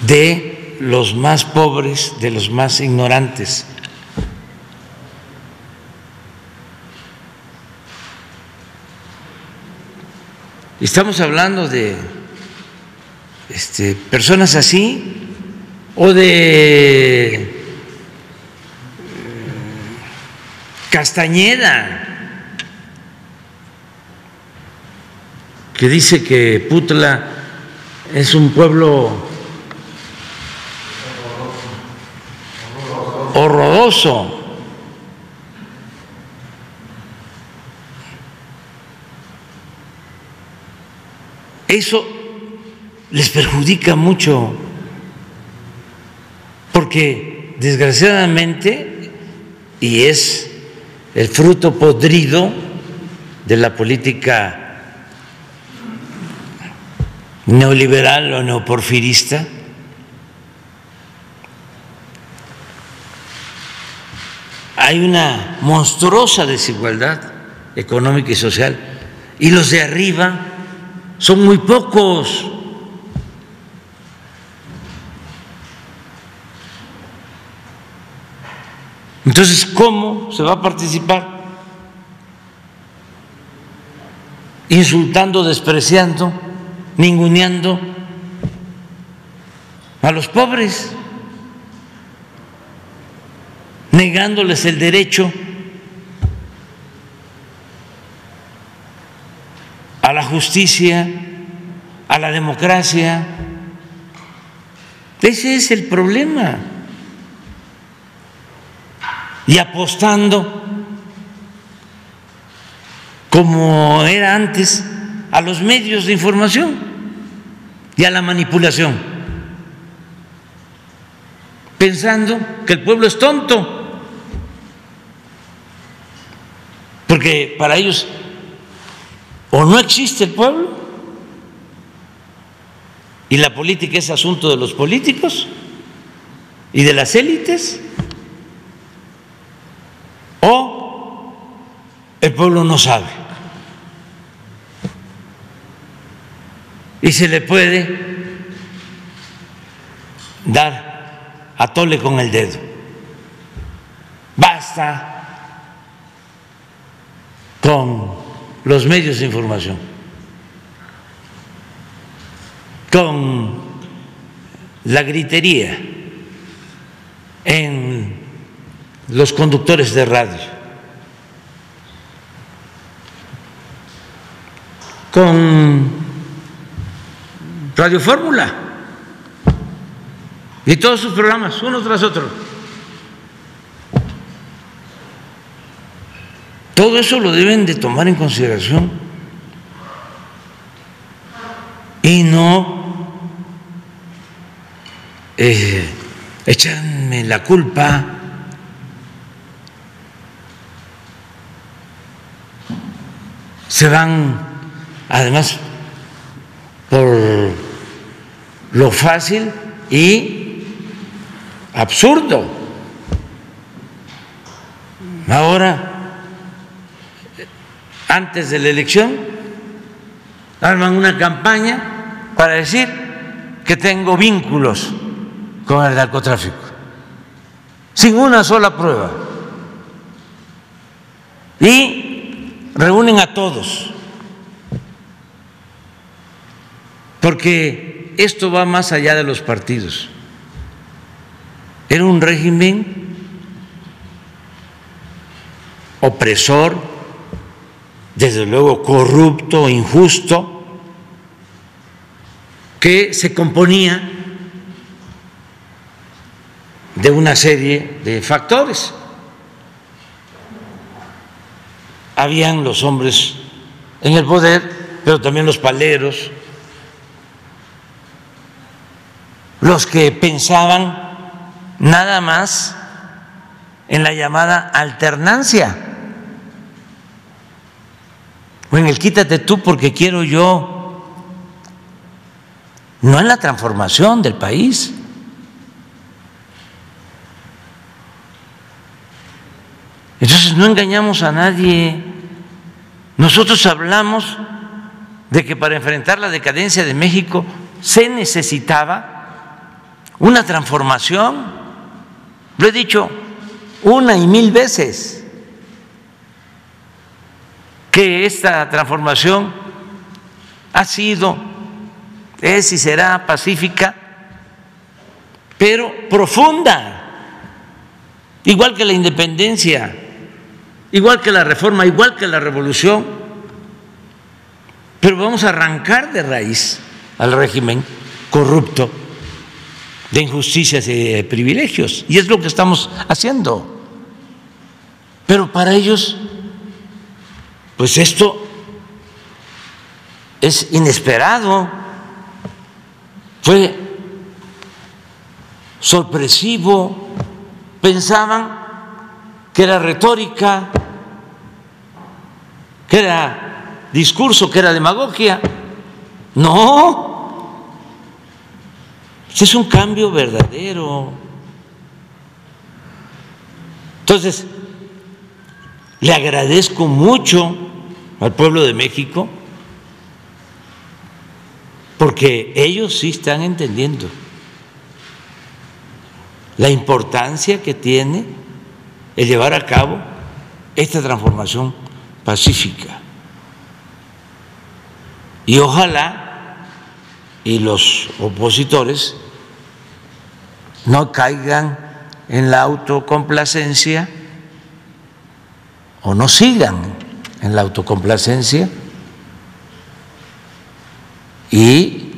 Speaker 1: de los más pobres, de los más ignorantes. Estamos hablando de este, personas así o de Castañeda, que dice que Putla es un pueblo horroroso. Eso les perjudica mucho, porque desgraciadamente, y es el fruto podrido de la política neoliberal o neoporfirista. Hay una monstruosa desigualdad económica y social y los de arriba son muy pocos. Entonces, ¿cómo se va a participar? Insultando, despreciando, ninguneando a los pobres, negándoles el derecho a la justicia, a la democracia. Ese es el problema. Y apostando, como era antes, a los medios de información y a la manipulación, pensando que el pueblo es tonto, porque para ellos o no existe el pueblo y la política es asunto de los políticos y de las élites, o el pueblo no sabe. Y se le puede dar a tole con el dedo. Basta con los medios de información, con la gritería en los conductores de radio, con Radio Fórmula y todos sus programas, uno tras otro. Todo eso lo deben de tomar en consideración y no eh, echarme la culpa se van además por lo fácil y absurdo. Ahora, antes de la elección, arman una campaña para decir que tengo vínculos con el narcotráfico, sin una sola prueba. Y reúnen a todos, porque esto va más allá de los partidos. Era un régimen opresor, desde luego corrupto, injusto, que se componía de una serie de factores. Habían los hombres en el poder, pero también los paleros, los que pensaban nada más en la llamada alternancia, o en el quítate tú porque quiero yo, no en la transformación del país. Entonces no engañamos a nadie. Nosotros hablamos de que para enfrentar la decadencia de México se necesitaba una transformación. Lo he dicho una y mil veces, que esta transformación ha sido, es y será pacífica, pero profunda, igual que la independencia igual que la reforma, igual que la revolución, pero vamos a arrancar de raíz al régimen corrupto de injusticias y de privilegios. Y es lo que estamos haciendo. Pero para ellos, pues esto es inesperado, fue sorpresivo, pensaban que era retórica, que era discurso, que era demagogia. No, es un cambio verdadero. Entonces, le agradezco mucho al pueblo de México porque ellos sí están entendiendo la importancia que tiene el llevar a cabo esta transformación pacífica. Y ojalá y los opositores no caigan en la autocomplacencia o no sigan en la autocomplacencia y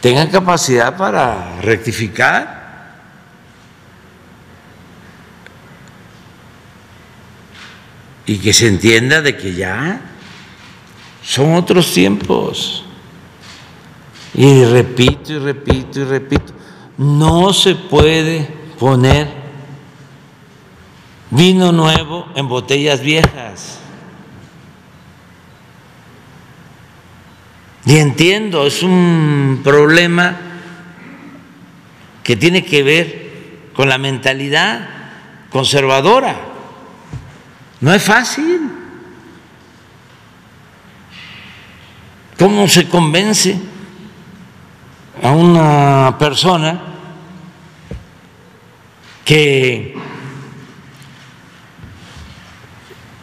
Speaker 1: tengan capacidad para rectificar y que se entienda de que ya son otros tiempos. Y repito y repito y repito, no se puede poner vino nuevo en botellas viejas. Y entiendo, es un problema que tiene que ver con la mentalidad conservadora. No es fácil. ¿Cómo se convence a una persona que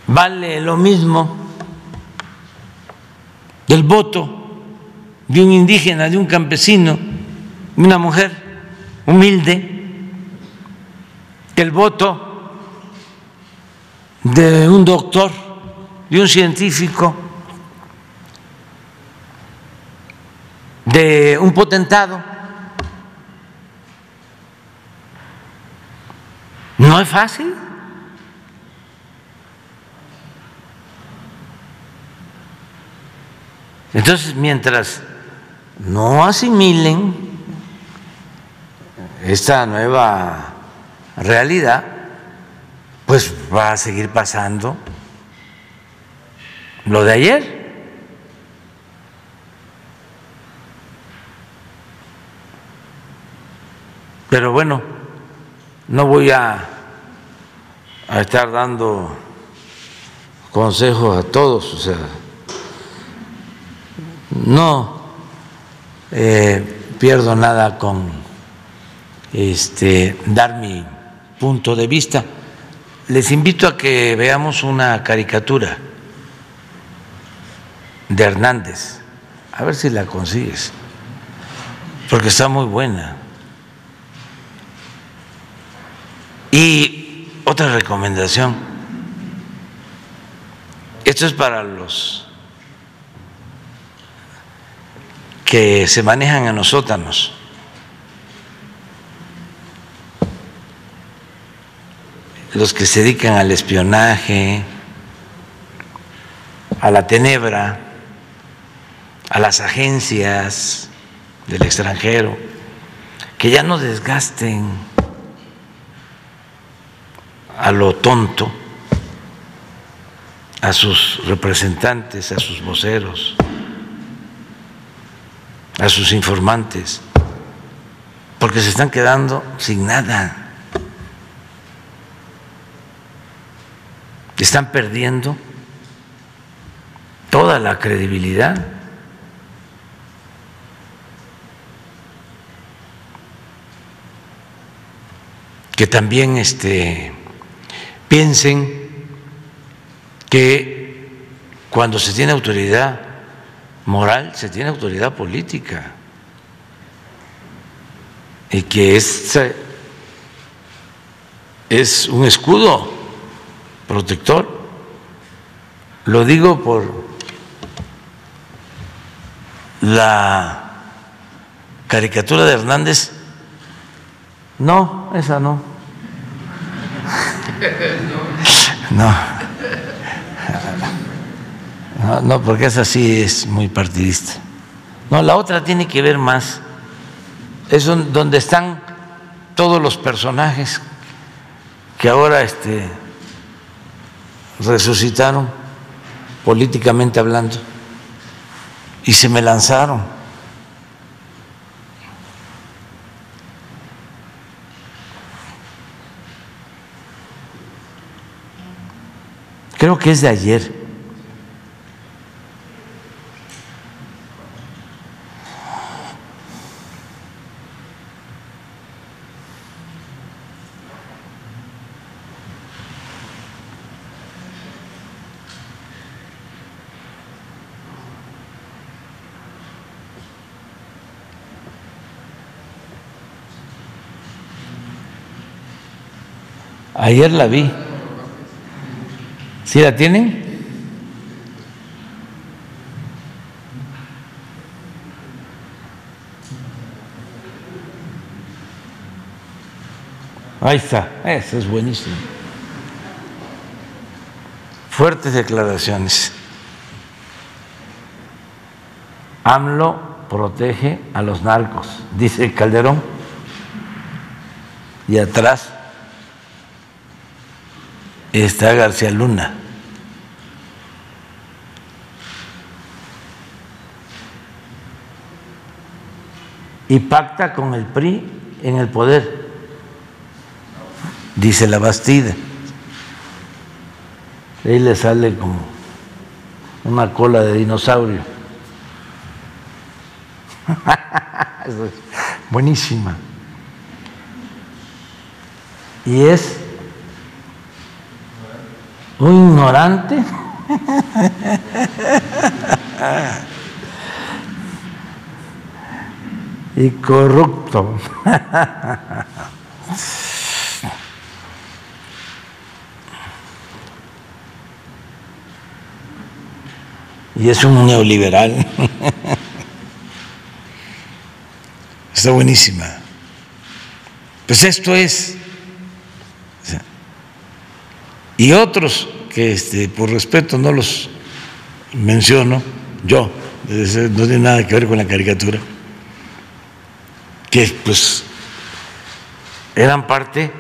Speaker 1: vale lo mismo del voto de un indígena, de un campesino, una mujer humilde, el voto de un doctor, de un científico, de un potentado. No es fácil. Entonces, mientras no asimilen esta nueva realidad, pues va a seguir pasando lo de ayer. Pero bueno, no voy a, estar dando consejos a todos, o sea, no eh, pierdo nada con este, dar mi punto de vista les invito a que veamos una caricatura de Hernández. A ver si la consigues, porque está muy buena. Y otra recomendación, esto es para los que se manejan en los sótanos. los que se dedican al espionaje, a la tenebra, a las agencias del extranjero, que ya no desgasten a lo tonto a sus representantes, a sus voceros, a sus informantes, porque se están quedando sin nada. Están perdiendo toda la credibilidad. Que también este, piensen que cuando se tiene autoridad moral, se tiene autoridad política. Y que es, es un escudo protector. Lo digo por la caricatura de Hernández. No, esa no. No. No, porque esa sí es muy partidista. No, la otra tiene que ver más. Es donde están todos los personajes que ahora este, resucitaron políticamente hablando y se me lanzaron. Creo que es de ayer. Ayer la vi. ¿Sí la tienen? Ahí está, eso es buenísimo. Fuertes declaraciones. AMLO protege a los narcos, dice Calderón. Y atrás está García Luna. Y pacta con el PRI en el poder, dice la Bastida. Ahí le sale como una cola de dinosaurio. Buenísima. Y es un ignorante. y corrupto. y es un neoliberal. Está buenísima. Pues esto es y otros que este, por respeto no los menciono, yo, no tiene nada que ver con la caricatura, que pues eran parte,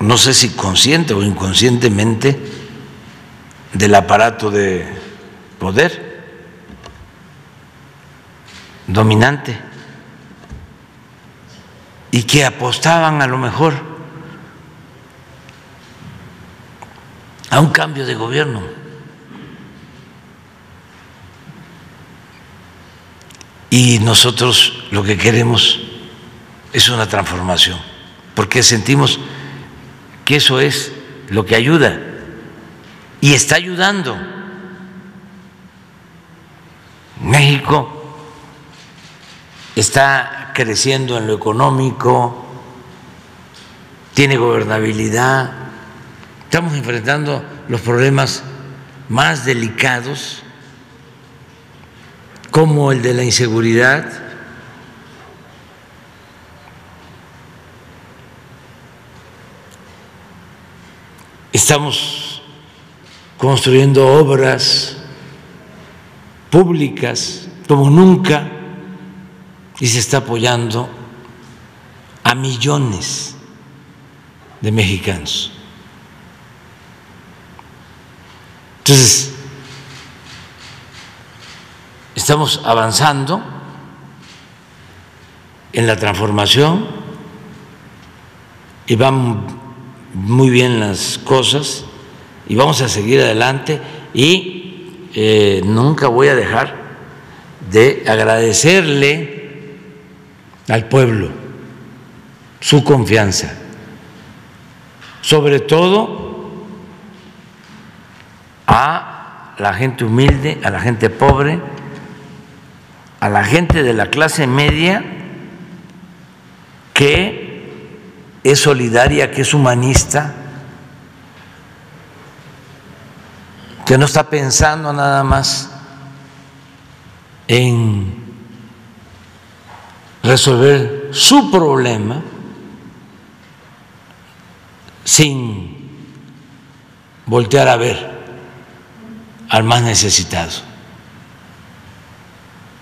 Speaker 1: no sé si consciente o inconscientemente, del aparato de poder dominante y que apostaban a lo mejor a un cambio de gobierno. Y nosotros lo que queremos es una transformación, porque sentimos que eso es lo que ayuda y está ayudando. México está creciendo en lo económico, tiene gobernabilidad, estamos enfrentando los problemas más delicados como el de la inseguridad. Estamos construyendo obras públicas como nunca y se está apoyando a millones de mexicanos. Entonces, estamos avanzando en la transformación y van muy bien las cosas y vamos a seguir adelante y eh, nunca voy a dejar de agradecerle al pueblo su confianza, sobre todo a la gente humilde, a la gente pobre, a la gente de la clase media que es solidaria, que es humanista, que no está pensando nada más en resolver su problema sin voltear a ver al más necesitado.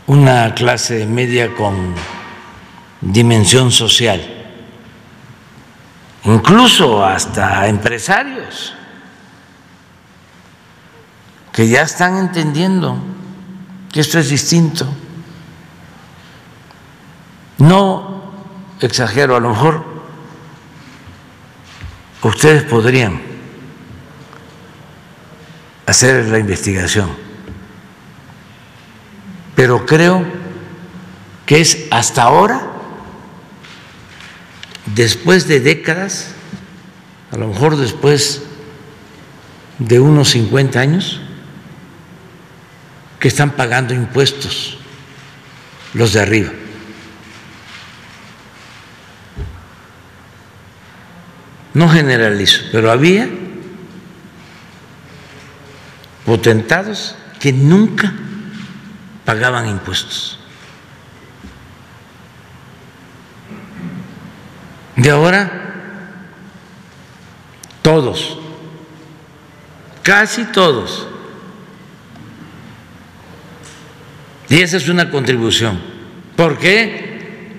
Speaker 1: Una clase media con dimensión social, incluso hasta empresarios que ya están entendiendo que esto es distinto. No exagero, a lo mejor ustedes podrían hacer la investigación. Pero creo que es hasta ahora, después de décadas, a lo mejor después de unos 50 años, que están pagando impuestos los de arriba. No generalizo, pero había potentados que nunca pagaban impuestos. De ahora, todos, casi todos. Y esa es una contribución. ¿Por qué?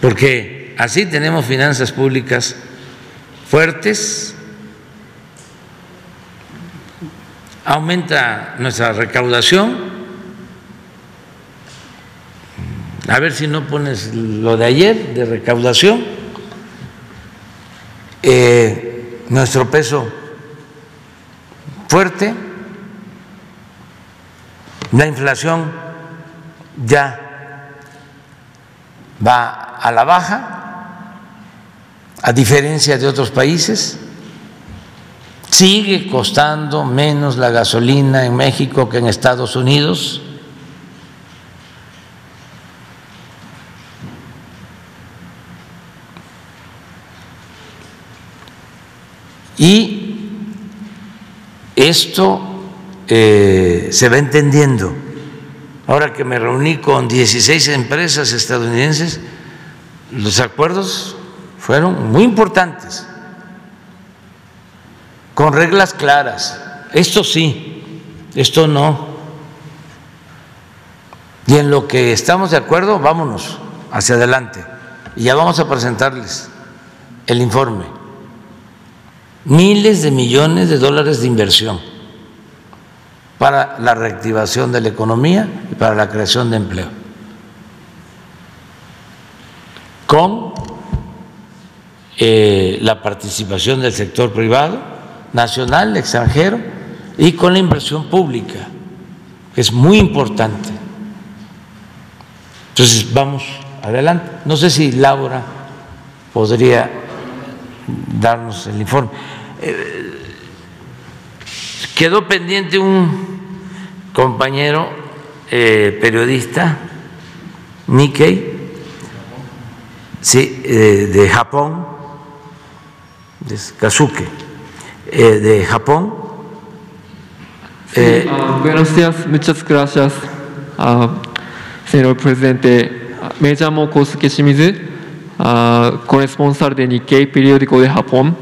Speaker 1: Porque así tenemos finanzas públicas fuertes, aumenta nuestra recaudación. A ver si no pones lo de ayer de recaudación. Eh, nuestro peso fuerte, la inflación ya va a la baja, a diferencia de otros países. Sigue costando menos la gasolina en México que en Estados Unidos. Y esto eh, se va entendiendo. Ahora que me reuní con 16 empresas estadounidenses, los acuerdos fueron muy importantes con reglas claras. Esto sí, esto no. Y en lo que estamos de acuerdo, vámonos hacia adelante. Y ya vamos a presentarles el informe. Miles de millones de dólares de inversión para la reactivación de la economía y para la creación de empleo. Con eh, la participación del sector privado nacional, extranjero, y con la inversión pública, que es muy importante. Entonces, vamos adelante. No sé si Laura podría darnos el informe. Eh, quedó pendiente un compañero eh, periodista, Nikkei, sí, de Japón, Kazuke, de Japón.
Speaker 10: Sí, uh, buenos días, muchas gracias, uh, señor presidente. Me llamo Kosuke Shimizu, uh, corresponsal de Nikkei, periódico de Japón.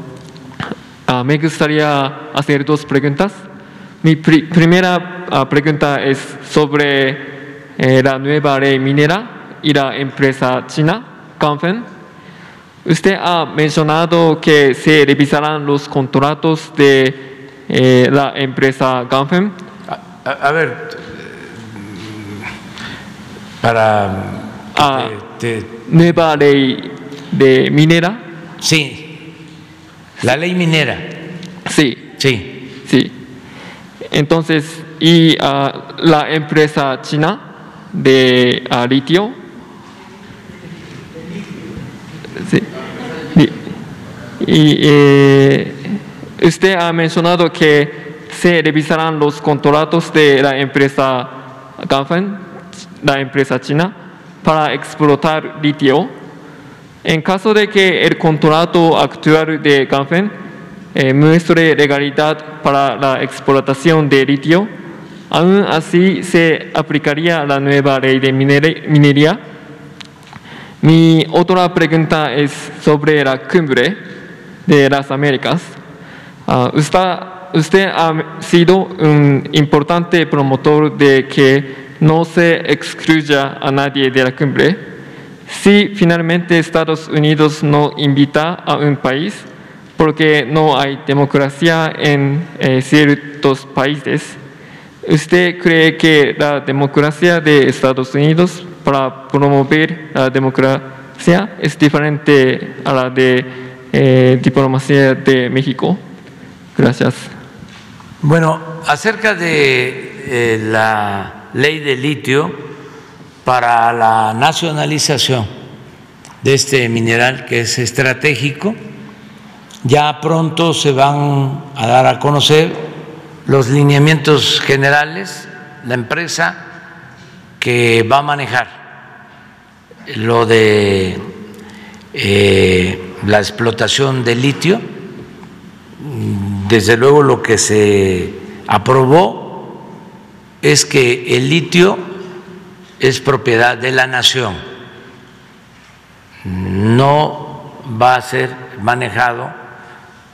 Speaker 10: me gustaría hacer dos preguntas. Mi pri primera pregunta es sobre eh, la nueva ley minera y la empresa china, Ganfeng. Usted ha mencionado que se revisarán los contratos de eh, la empresa Ganfeng.
Speaker 1: A, a, ver, para
Speaker 10: ah, te, te... nueva ley de minera.
Speaker 1: Sí, la ley minera.
Speaker 10: Sí.
Speaker 1: Sí.
Speaker 10: Sí. Entonces, y uh, la empresa china de uh, litio. Sí. Y, eh, usted ha mencionado que se revisarán los contratos de la empresa Ganfeng, la empresa china, para explotar litio. En caso de que el contrato actual de Ganfeng eh, muestre legalidad para la explotación de litio, aún así se aplicaría la nueva ley de minería. Mi otra pregunta es sobre la cumbre de las Américas. Usted, usted ha sido un importante promotor de que no se excluya a nadie de la cumbre. Si finalmente Estados Unidos no invita a un país, porque no hay democracia en eh, ciertos países. ¿Usted cree que la democracia de Estados Unidos para promover la democracia es diferente a la de eh, diplomacia de México? Gracias.
Speaker 1: Bueno, acerca de eh, la ley de litio para la nacionalización de este mineral que es estratégico, ya pronto se van a dar a conocer los lineamientos generales, la empresa que va a manejar lo de eh, la explotación de litio, desde luego lo que se aprobó es que el litio es propiedad de la nación, no va a ser manejado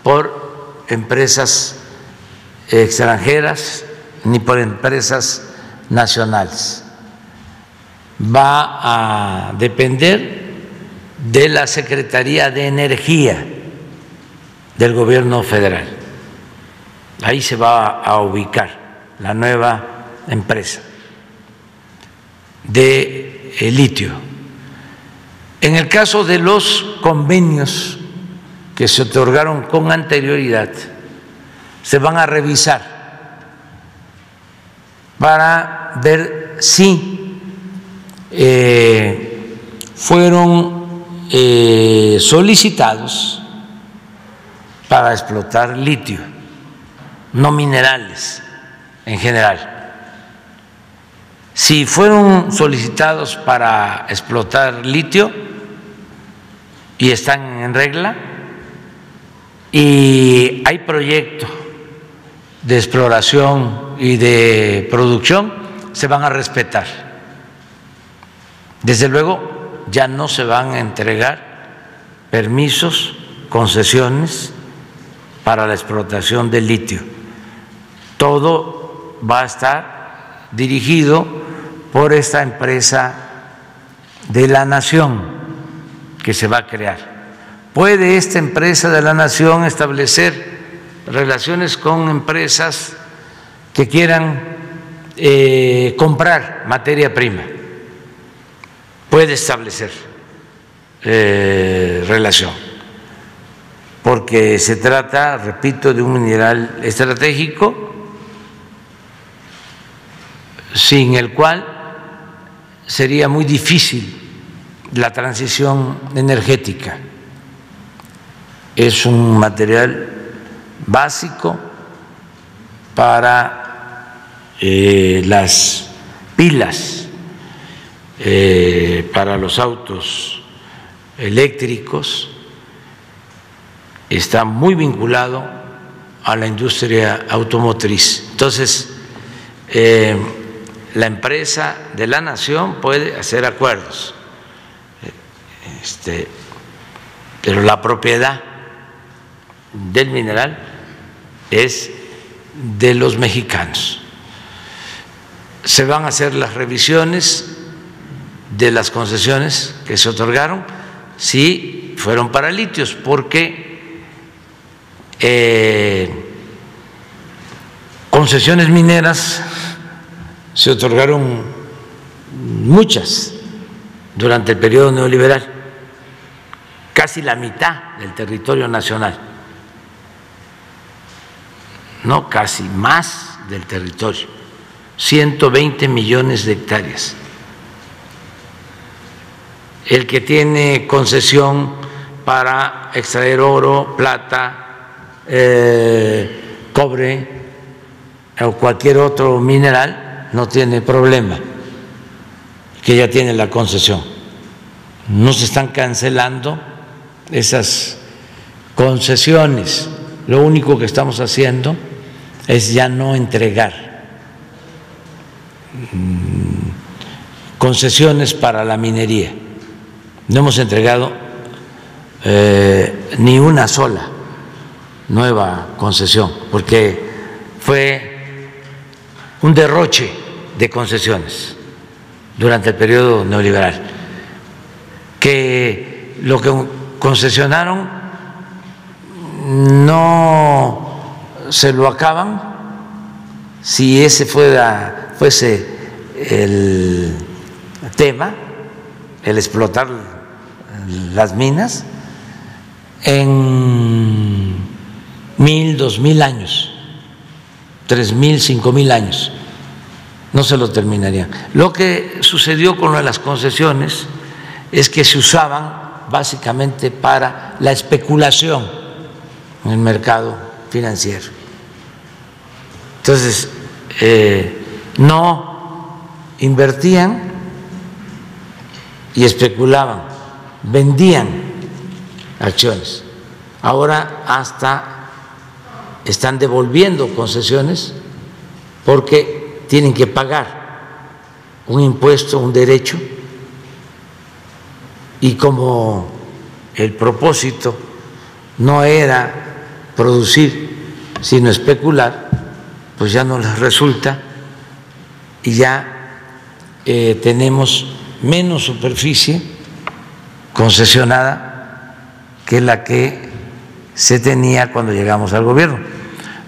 Speaker 1: por empresas extranjeras ni por empresas nacionales. Va a depender de la Secretaría de Energía del Gobierno federal. Ahí se va a ubicar la nueva empresa de litio. En el caso de los convenios que se otorgaron con anterioridad se van a revisar para ver si eh, fueron eh, solicitados para explotar litio, no minerales en general. Si fueron solicitados para explotar litio y están en regla, y hay proyectos de exploración y de producción, se van a respetar. Desde luego, ya no se van a entregar permisos, concesiones para la explotación del litio. Todo va a estar dirigido por esta empresa de la nación que se va a crear. ¿Puede esta empresa de la nación establecer relaciones con empresas que quieran eh, comprar materia prima? Puede establecer eh, relación, porque se trata, repito, de un mineral estratégico sin el cual sería muy difícil la transición energética. Es un material básico para eh, las pilas, eh, para los autos eléctricos, está muy vinculado a la industria automotriz. Entonces, eh, la empresa de la nación puede hacer acuerdos, este, pero la propiedad del mineral es de los mexicanos. Se van a hacer las revisiones de las concesiones que se otorgaron si fueron para litios, porque eh, concesiones mineras se otorgaron muchas durante el periodo neoliberal, casi la mitad del territorio nacional, no casi más del territorio, 120 millones de hectáreas. El que tiene concesión para extraer oro, plata, eh, cobre o cualquier otro mineral, no tiene problema, que ya tiene la concesión. No se están cancelando esas concesiones. Lo único que estamos haciendo es ya no entregar mm, concesiones para la minería. No hemos entregado eh, ni una sola nueva concesión, porque fue un derroche de concesiones durante el periodo neoliberal, que lo que concesionaron no se lo acaban. Si ese fuera, fuese el tema, el explotar las minas, en mil, dos mil años, tres mil, cinco mil años no se lo terminarían. Lo que sucedió con las concesiones es que se usaban básicamente para la especulación en el mercado financiero. Entonces, eh, no invertían y especulaban, vendían acciones. Ahora hasta están devolviendo concesiones porque tienen que pagar un impuesto, un derecho, y como el propósito no era producir, sino especular, pues ya no les resulta y ya eh, tenemos menos superficie concesionada que la que se tenía cuando llegamos al gobierno.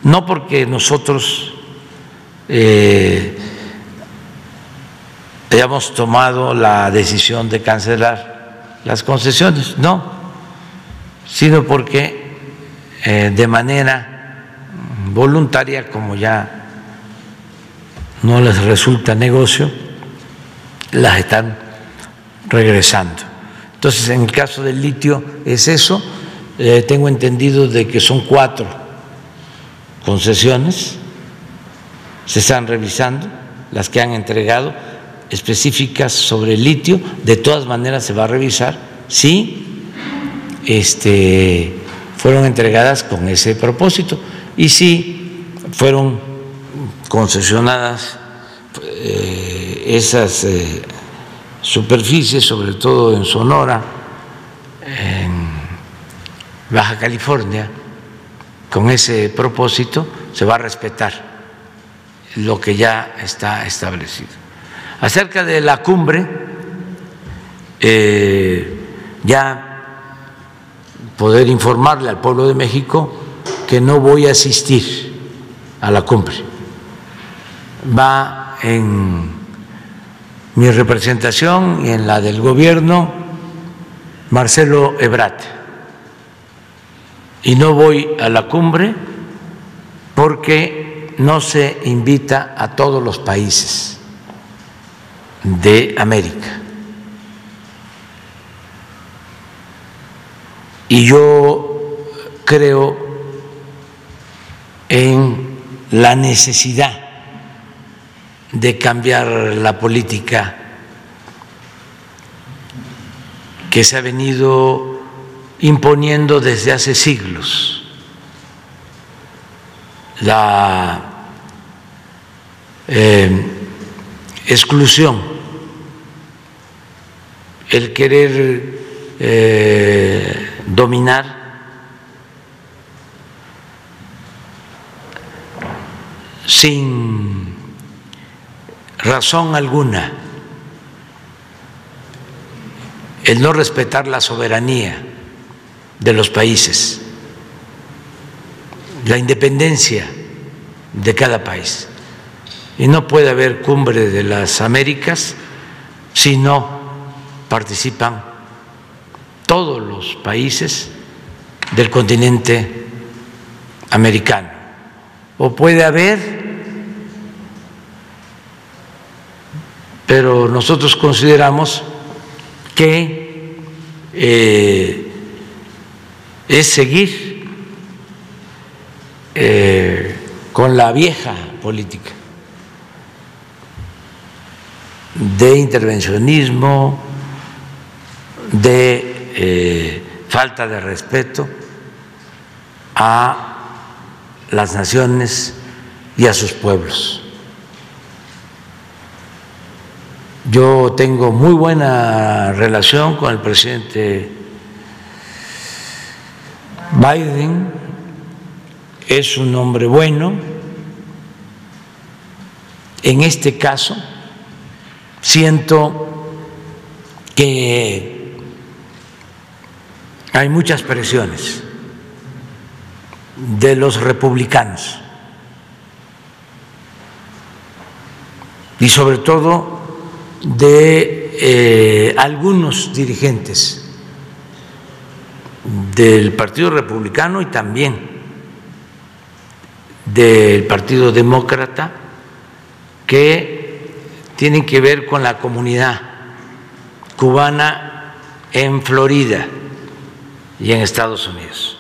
Speaker 1: No porque nosotros eh, hayamos tomado la decisión de cancelar las concesiones, no, sino porque eh, de manera voluntaria, como ya no les resulta negocio, las están regresando. Entonces, en el caso del litio es eso, eh, tengo entendido de que son cuatro concesiones se están revisando las que han entregado específicas sobre el litio. De todas maneras se va a revisar si este, fueron entregadas con ese propósito y si fueron concesionadas eh, esas eh, superficies, sobre todo en Sonora, en Baja California, con ese propósito se va a respetar lo que ya está establecido. Acerca de la cumbre, eh, ya poder informarle al pueblo de México que no voy a asistir a la cumbre. Va en mi representación y en la del gobierno Marcelo Ebrat. Y no voy a la cumbre porque no se invita a todos los países de América. Y yo creo en la necesidad de cambiar la política que se ha venido imponiendo desde hace siglos. La eh, exclusión, el querer eh, dominar sin razón alguna el no respetar la soberanía de los países, la independencia de cada país. Y no puede haber cumbre de las Américas si no participan todos los países del continente americano. O puede haber, pero nosotros consideramos que eh, es seguir eh, con la vieja política de intervencionismo, de eh, falta de respeto a las naciones y a sus pueblos. Yo tengo muy buena relación con el presidente Biden, es un hombre bueno. En este caso, siento que hay muchas presiones de los republicanos y sobre todo de eh, algunos dirigentes del Partido Republicano y también del Partido Demócrata que tienen que ver con la comunidad cubana en Florida y en Estados Unidos,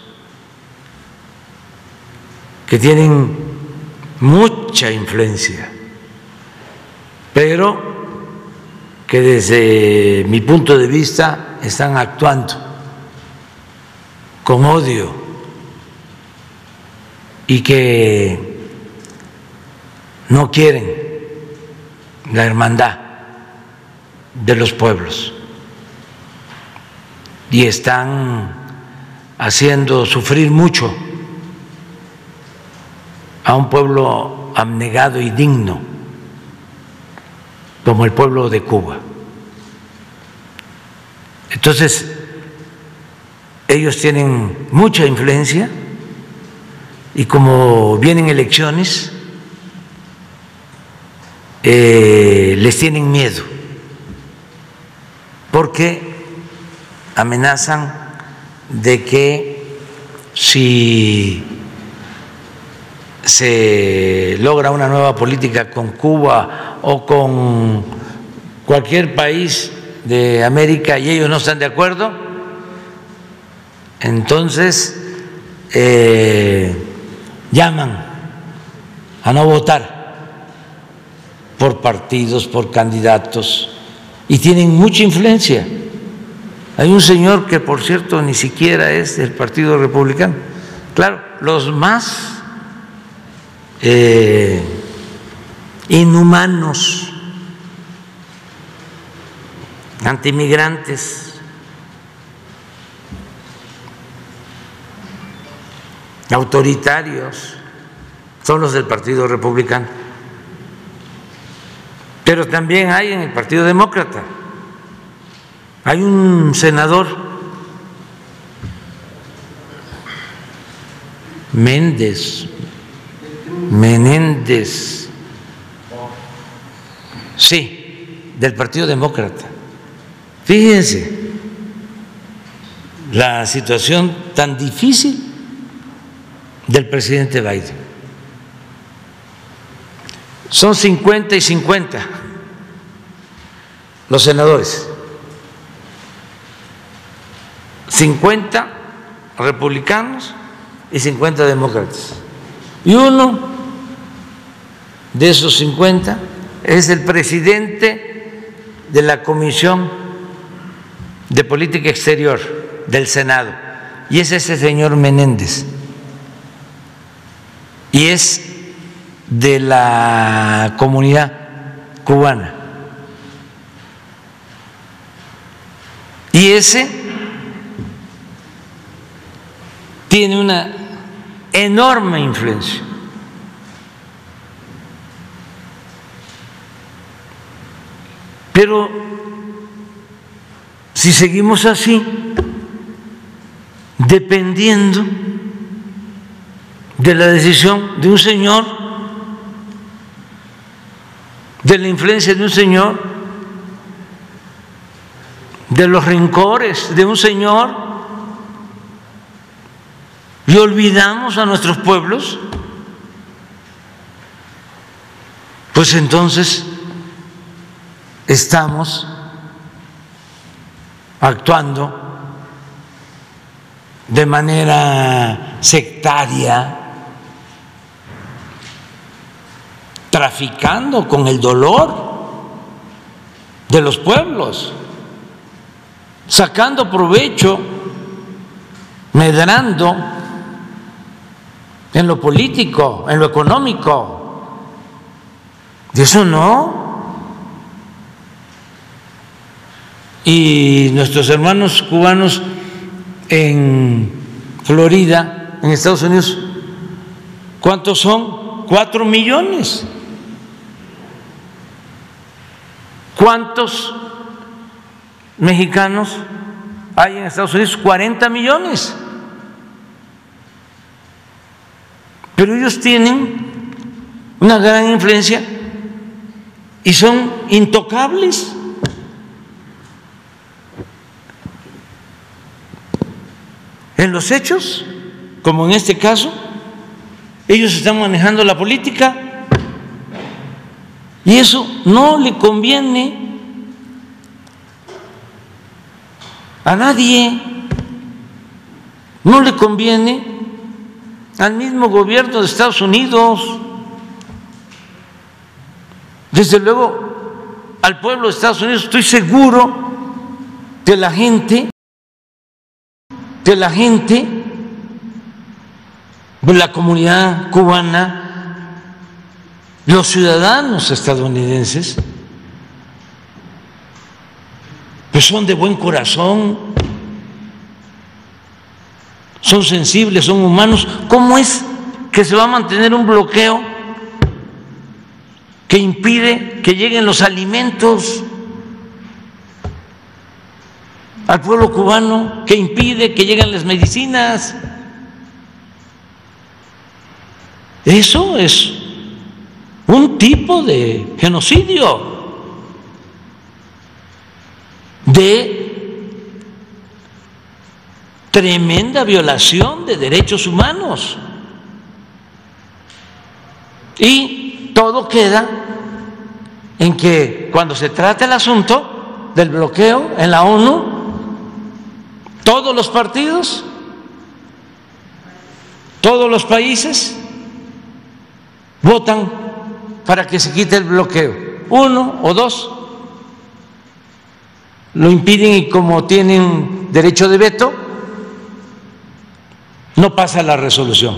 Speaker 1: que tienen mucha influencia, pero que desde mi punto de vista están actuando con odio y que no quieren la hermandad de los pueblos. Y están haciendo sufrir mucho a un pueblo abnegado y digno como el pueblo de Cuba. Entonces, ellos tienen mucha influencia y como vienen elecciones, eh, les tienen miedo, porque amenazan de que si se logra una nueva política con Cuba o con cualquier país de América y ellos no están de acuerdo, entonces eh, llaman a no votar por partidos, por candidatos, y tienen mucha influencia. Hay un señor que, por cierto, ni siquiera es del Partido Republicano. Claro, los más eh, inhumanos, antimigrantes, autoritarios, son los del Partido Republicano. Pero también hay en el Partido Demócrata, hay un senador, Méndez, Menéndez, sí, del Partido Demócrata. Fíjense la situación tan difícil del presidente Biden. Son 50 y 50 los senadores. 50 republicanos y 50 demócratas. Y uno de esos 50 es el presidente de la Comisión de Política Exterior del Senado, y es ese señor Menéndez. Y es de la comunidad cubana. Y ese tiene una enorme influencia. Pero si seguimos así, dependiendo de la decisión de un señor, de la influencia de un señor, de los rencores de un señor, y olvidamos a nuestros pueblos, pues entonces estamos actuando de manera sectaria, traficando con el dolor de los pueblos, sacando provecho, medrando en lo político, en lo económico. Y eso no. Y nuestros hermanos cubanos en Florida, en Estados Unidos, ¿cuántos son? Cuatro millones. ¿Cuántos mexicanos hay en Estados Unidos? 40 millones. Pero ellos tienen una gran influencia y son intocables. En los hechos, como en este caso, ellos están manejando la política y eso no le conviene a nadie, no le conviene al mismo gobierno de Estados Unidos, desde luego al pueblo de Estados Unidos, estoy seguro que la gente que la gente de la comunidad cubana, los ciudadanos estadounidenses, pues son de buen corazón, son sensibles, son humanos. ¿Cómo es que se va a mantener un bloqueo que impide que lleguen los alimentos? Al pueblo cubano que impide que lleguen las medicinas. Eso es un tipo de genocidio, de tremenda violación de derechos humanos. Y todo queda en que cuando se trata el asunto del bloqueo en la ONU, todos los partidos, todos los países votan para que se quite el bloqueo. Uno o dos lo impiden y como tienen derecho de veto, no pasa la resolución.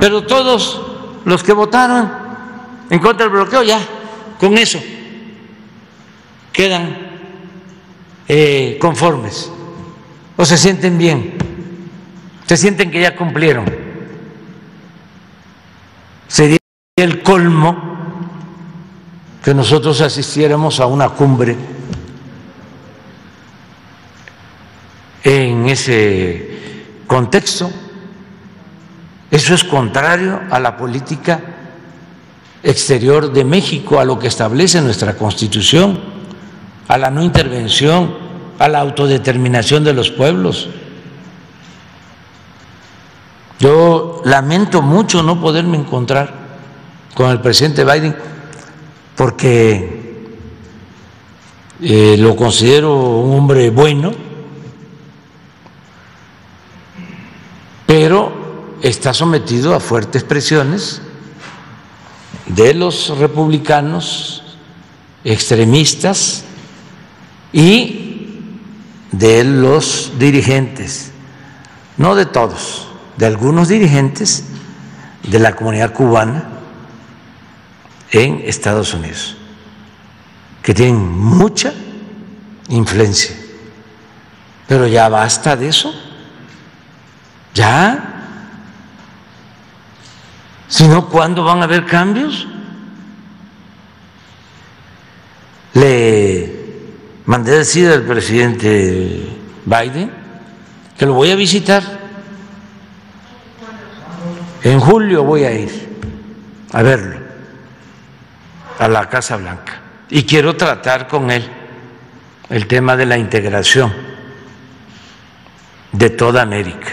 Speaker 1: Pero todos los que votaron en contra del bloqueo, ya, con eso, quedan eh, conformes o se sienten bien, se sienten que ya cumplieron. Sería el colmo que nosotros asistiéramos a una cumbre en ese contexto. Eso es contrario a la política exterior de México, a lo que establece nuestra Constitución, a la no intervención a la autodeterminación de los pueblos. Yo lamento mucho no poderme encontrar con el presidente Biden porque eh, lo considero un hombre bueno, pero está sometido a fuertes presiones de los republicanos extremistas y de los dirigentes, no de todos, de algunos dirigentes de la comunidad cubana en Estados Unidos, que tienen mucha influencia. Pero ya basta de eso. Ya. Si no, ¿cuándo van a haber cambios? Le mandé decir al presidente Biden que lo voy a visitar. En julio voy a ir a verlo, a la Casa Blanca. Y quiero tratar con él el tema de la integración de toda América.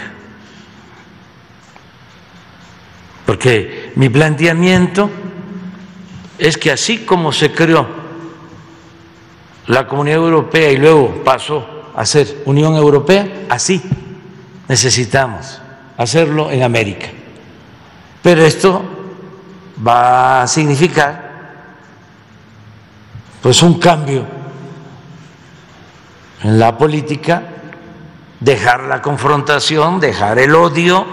Speaker 1: Porque mi planteamiento es que así como se creó la Comunidad Europea y luego pasó a ser Unión Europea, así necesitamos hacerlo en América. Pero esto va a significar pues un cambio en la política, dejar la confrontación, dejar el odio,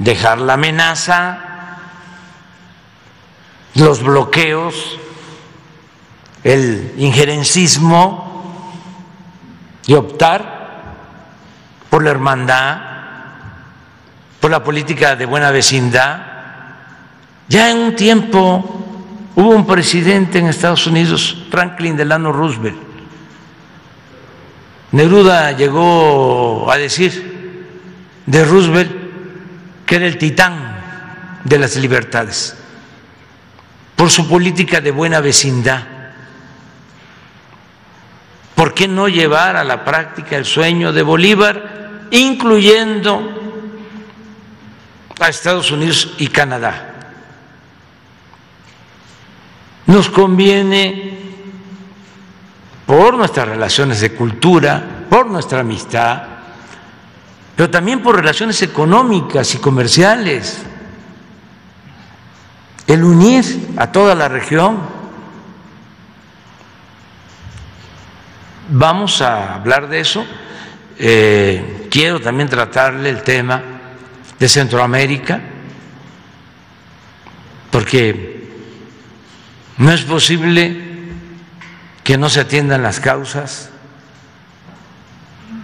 Speaker 1: dejar la amenaza, los bloqueos, el injerencismo y optar por la hermandad, por la política de buena vecindad. Ya en un tiempo hubo un presidente en Estados Unidos, Franklin Delano Roosevelt. Neruda llegó a decir de Roosevelt que era el titán de las libertades por su política de buena vecindad. ¿Por qué no llevar a la práctica el sueño de Bolívar, incluyendo a Estados Unidos y Canadá? Nos conviene por nuestras relaciones de cultura, por nuestra amistad, pero también por relaciones económicas y comerciales, el unir a toda la región. Vamos a hablar de eso. Eh, quiero también tratarle el tema de Centroamérica, porque no es posible que no se atiendan las causas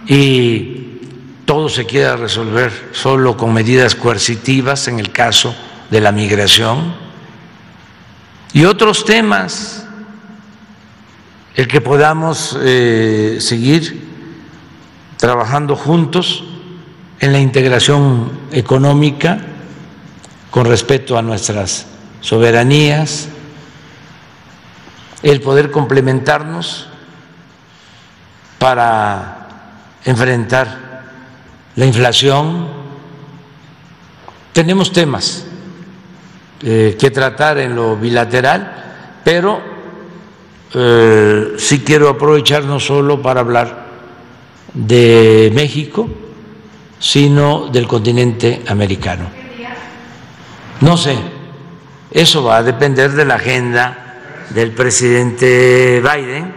Speaker 1: y todo se quiera resolver solo con medidas coercitivas en el caso de la migración y otros temas, el que podamos eh, seguir trabajando juntos en la integración económica con respeto a nuestras soberanías, el poder complementarnos para enfrentar la inflación. Tenemos temas eh, que tratar en lo bilateral, pero eh, sí quiero aprovechar no solo para hablar de México, sino del continente americano. No sé, eso va a depender de la agenda del presidente Biden,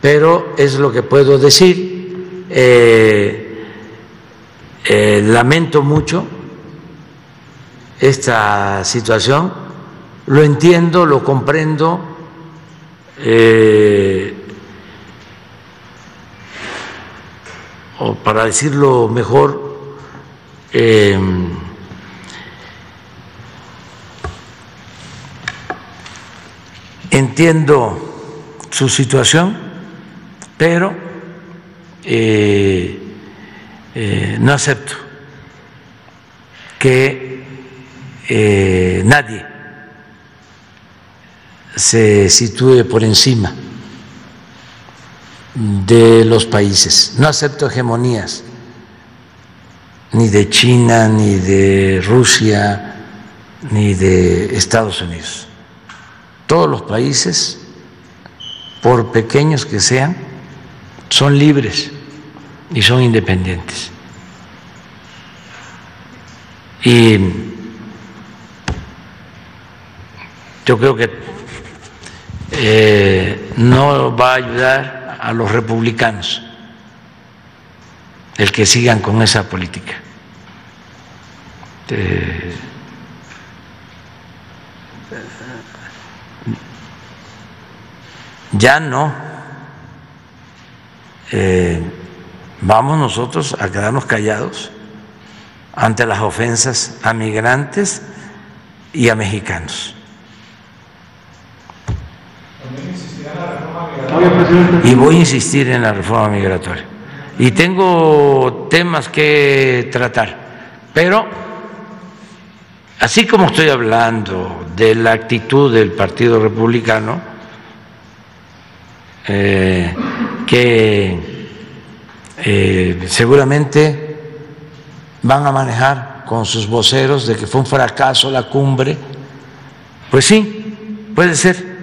Speaker 1: pero es lo que puedo decir. Eh, eh, lamento mucho esta situación, lo entiendo, lo comprendo. Eh, o para decirlo mejor, Entiendo su situación, pero eh, eh, no acepto que eh, nadie se sitúe por encima de los países. No acepto hegemonías, ni de China, ni de Rusia, ni de Estados Unidos. Todos los países, por pequeños que sean, son libres y son independientes. Y yo creo que eh, no va a ayudar a los republicanos el que sigan con esa política. Ya no. Eh, vamos nosotros a quedarnos callados ante las ofensas a migrantes y a mexicanos. Y voy a insistir en la reforma migratoria. Y tengo temas que tratar, pero así como estoy hablando de la actitud del Partido Republicano, eh, que eh, seguramente van a manejar con sus voceros de que fue un fracaso la cumbre, pues sí, puede ser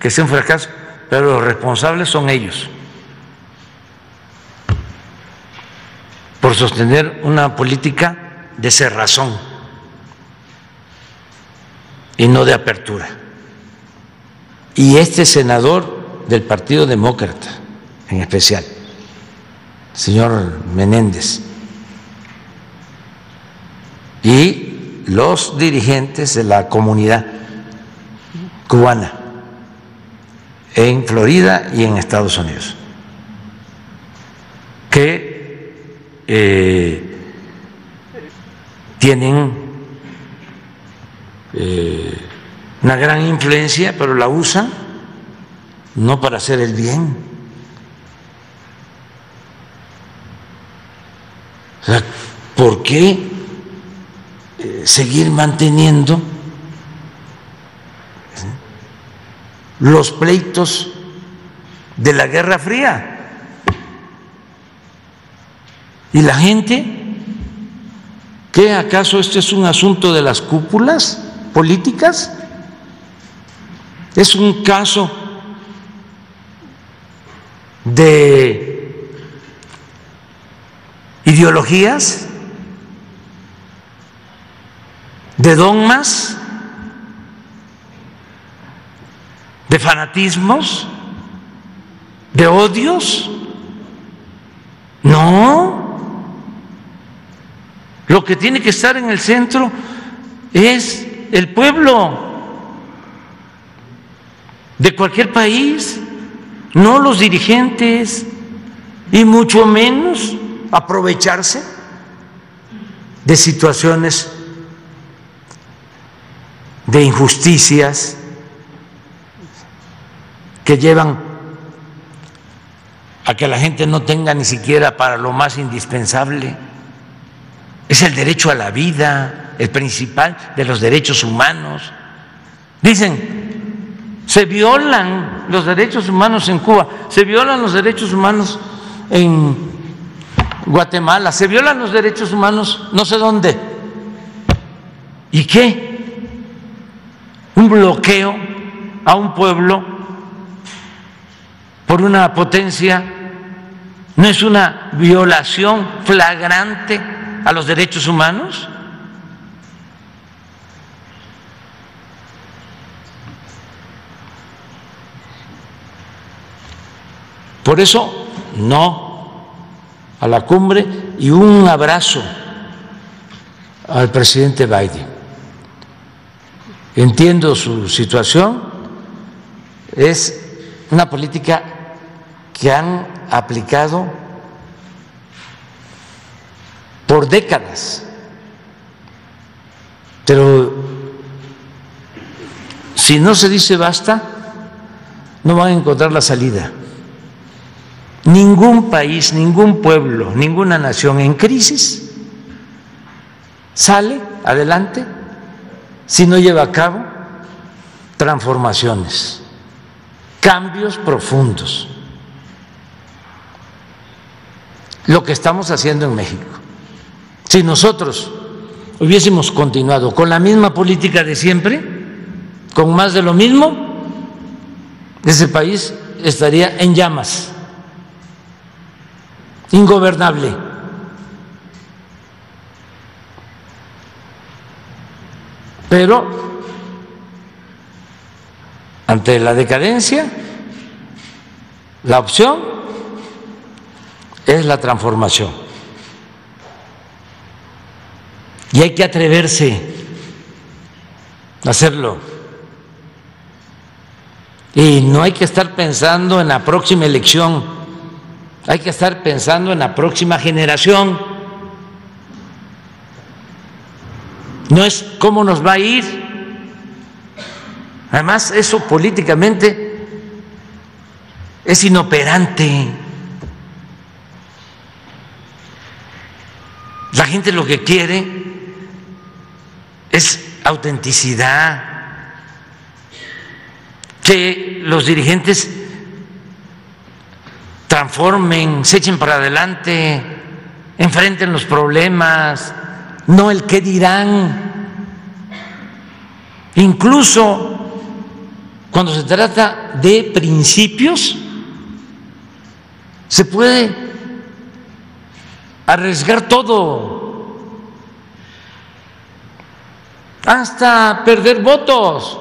Speaker 1: que sea un fracaso, pero los responsables son ellos por sostener una política de cerrazón y no de apertura. Y este senador del Partido Demócrata, en especial, señor Menéndez, y los dirigentes de la comunidad cubana en Florida y en Estados Unidos, que eh, tienen eh, una gran influencia, pero la usan no para hacer el bien. O ¿por qué eh, seguir manteniendo los pleitos de la Guerra Fría? ¿Y la gente? ¿Qué acaso este es un asunto de las cúpulas políticas? ¿Es un caso de ideologías, de dogmas, de fanatismos, de odios. No. Lo que tiene que estar en el centro es el pueblo de cualquier país no los dirigentes, y mucho menos aprovecharse de situaciones de injusticias que llevan a que la gente no tenga ni siquiera para lo más indispensable. Es el derecho a la vida, el principal de los derechos humanos. Dicen, se violan los derechos humanos en Cuba, se violan los derechos humanos en Guatemala, se violan los derechos humanos no sé dónde. ¿Y qué? Un bloqueo a un pueblo por una potencia no es una violación flagrante a los derechos humanos. Por eso, no a la cumbre y un abrazo al presidente Biden. Entiendo su situación, es una política que han aplicado por décadas, pero si no se dice basta, no van a encontrar la salida. Ningún país, ningún pueblo, ninguna nación en crisis sale adelante si no lleva a cabo transformaciones, cambios profundos. Lo que estamos haciendo en México. Si nosotros hubiésemos continuado con la misma política de siempre, con más de lo mismo, ese país estaría en llamas ingobernable. Pero ante la decadencia, la opción es la transformación. Y hay que atreverse a hacerlo. Y no hay que estar pensando en la próxima elección, hay que estar pensando en la próxima generación. No es cómo nos va a ir. Además, eso políticamente es inoperante. La gente lo que quiere es autenticidad, que los dirigentes transformen, se echen para adelante, enfrenten los problemas, no el qué dirán. Incluso cuando se trata de principios, se puede arriesgar todo, hasta perder votos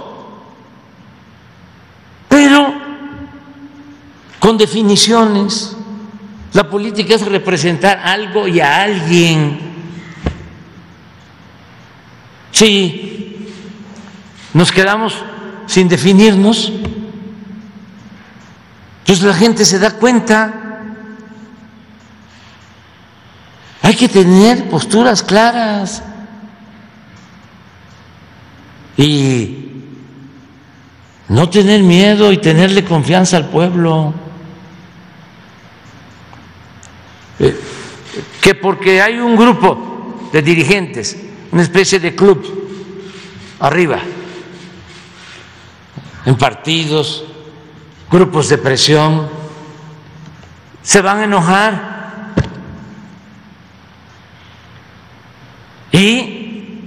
Speaker 1: pero con definiciones. La política es representar algo y a alguien. Si nos quedamos sin definirnos, pues la gente se da cuenta. Hay que tener posturas claras. Y no tener miedo y tenerle confianza al pueblo. Eh, que porque hay un grupo de dirigentes, una especie de club arriba, en partidos, grupos de presión, se van a enojar. Y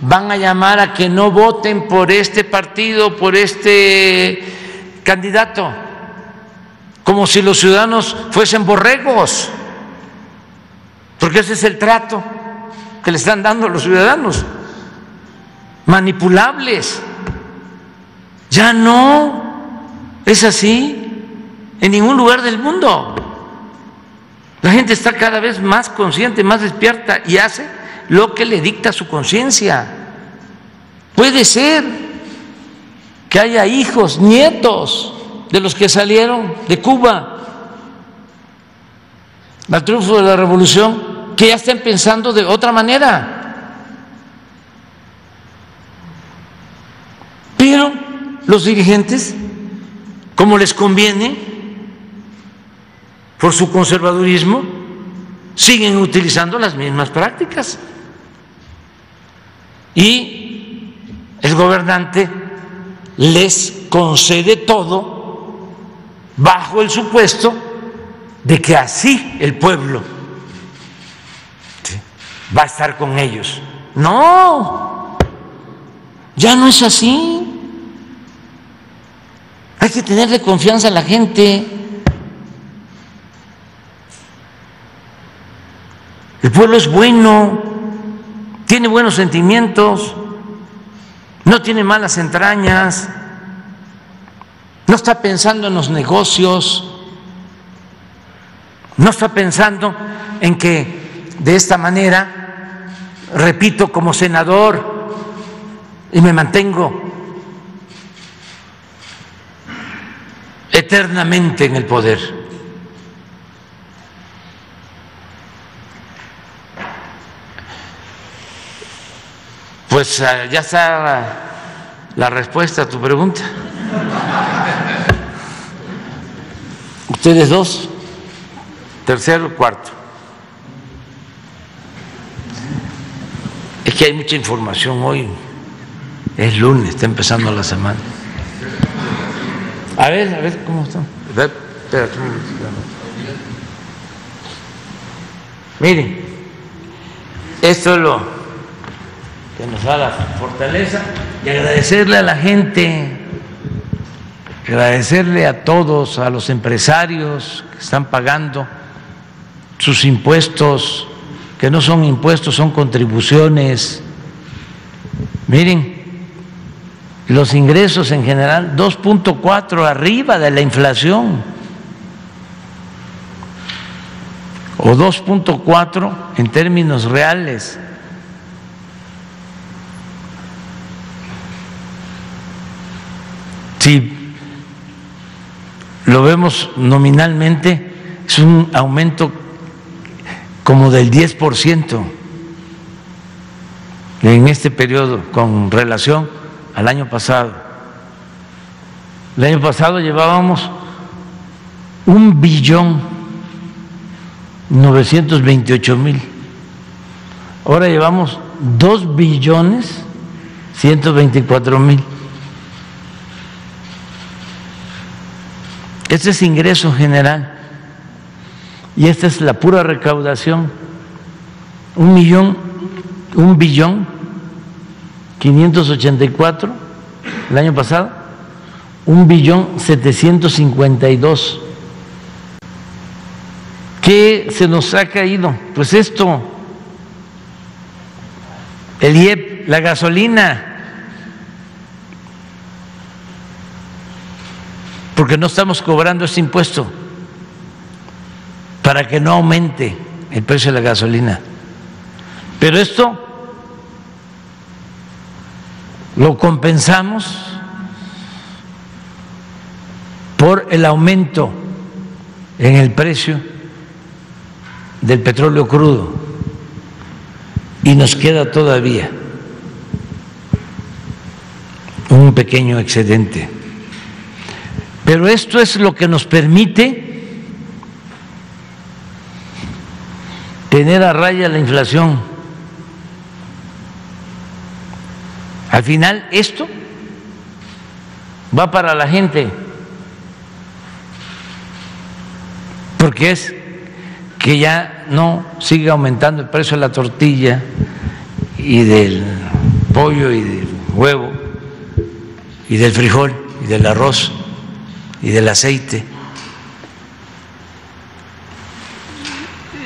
Speaker 1: van a llamar a que no voten por este partido, por este candidato, como si los ciudadanos fuesen borregos, porque ese es el trato que le están dando a los ciudadanos, manipulables. Ya no es así en ningún lugar del mundo. La gente está cada vez más consciente, más despierta y hace lo que le dicta su conciencia. Puede ser que haya hijos, nietos de los que salieron de Cuba al triunfo de la revolución, que ya estén pensando de otra manera. Pero los dirigentes, como les conviene, por su conservadurismo, siguen utilizando las mismas prácticas y el gobernante les concede todo bajo el supuesto de que así el pueblo va a estar con ellos. No, ya no es así. Hay que tenerle confianza a la gente. El pueblo es bueno tiene buenos sentimientos, no tiene malas entrañas, no está pensando en los negocios, no está pensando en que de esta manera, repito, como senador, y me mantengo eternamente en el poder. Pues eh, ya está la, respuesta a tu pregunta. Ustedes dos, tercero, cuarto. Es que hay mucha información hoy. Es lunes, está empezando la semana. A ver, a ver cómo están. Miren, esto es lo que nos da la fortaleza y agradecerle a la gente, agradecerle a todos, a los empresarios que están pagando sus impuestos, que no son impuestos, son contribuciones, Miren, los ingresos en general 2.4 arriba de la inflación o 2.4 en términos reales. Si lo vemos nominalmente, es un aumento como del 10% en este periodo con relación al año pasado. El año pasado llevábamos un billón 928 mil. Ahora llevamos dos billones 124 mil. Este es ingreso general y esta es la pura recaudación. Un millón, un billón 584 el año pasado, un billón 752. ¿Qué se nos ha caído? Pues esto, el IEP, la gasolina, porque no estamos cobrando este impuesto para que no aumente el precio de la gasolina. Pero esto lo compensamos por el aumento en el precio del petróleo crudo y nos queda todavía un pequeño excedente. Pero esto es lo que nos permite tener a raya la inflación. Al final esto va para la gente, porque es que ya no siga aumentando el precio de la tortilla y del pollo y del huevo y del frijol y del arroz y del aceite.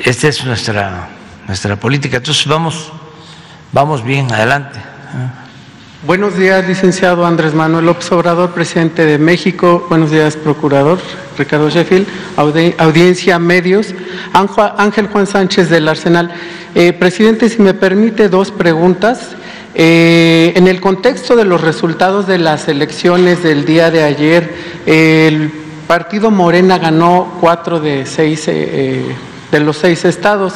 Speaker 1: Esta es nuestra, nuestra política. Entonces vamos, vamos bien, adelante.
Speaker 11: Buenos días, licenciado Andrés Manuel López Obrador, presidente de México. Buenos días, procurador Ricardo Sheffield, audiencia, medios. Ángel Juan Sánchez del Arsenal. Eh, presidente, si me permite dos preguntas. Eh, en el contexto de los resultados de las elecciones del día de ayer, el partido Morena ganó cuatro de seis eh, de los seis estados.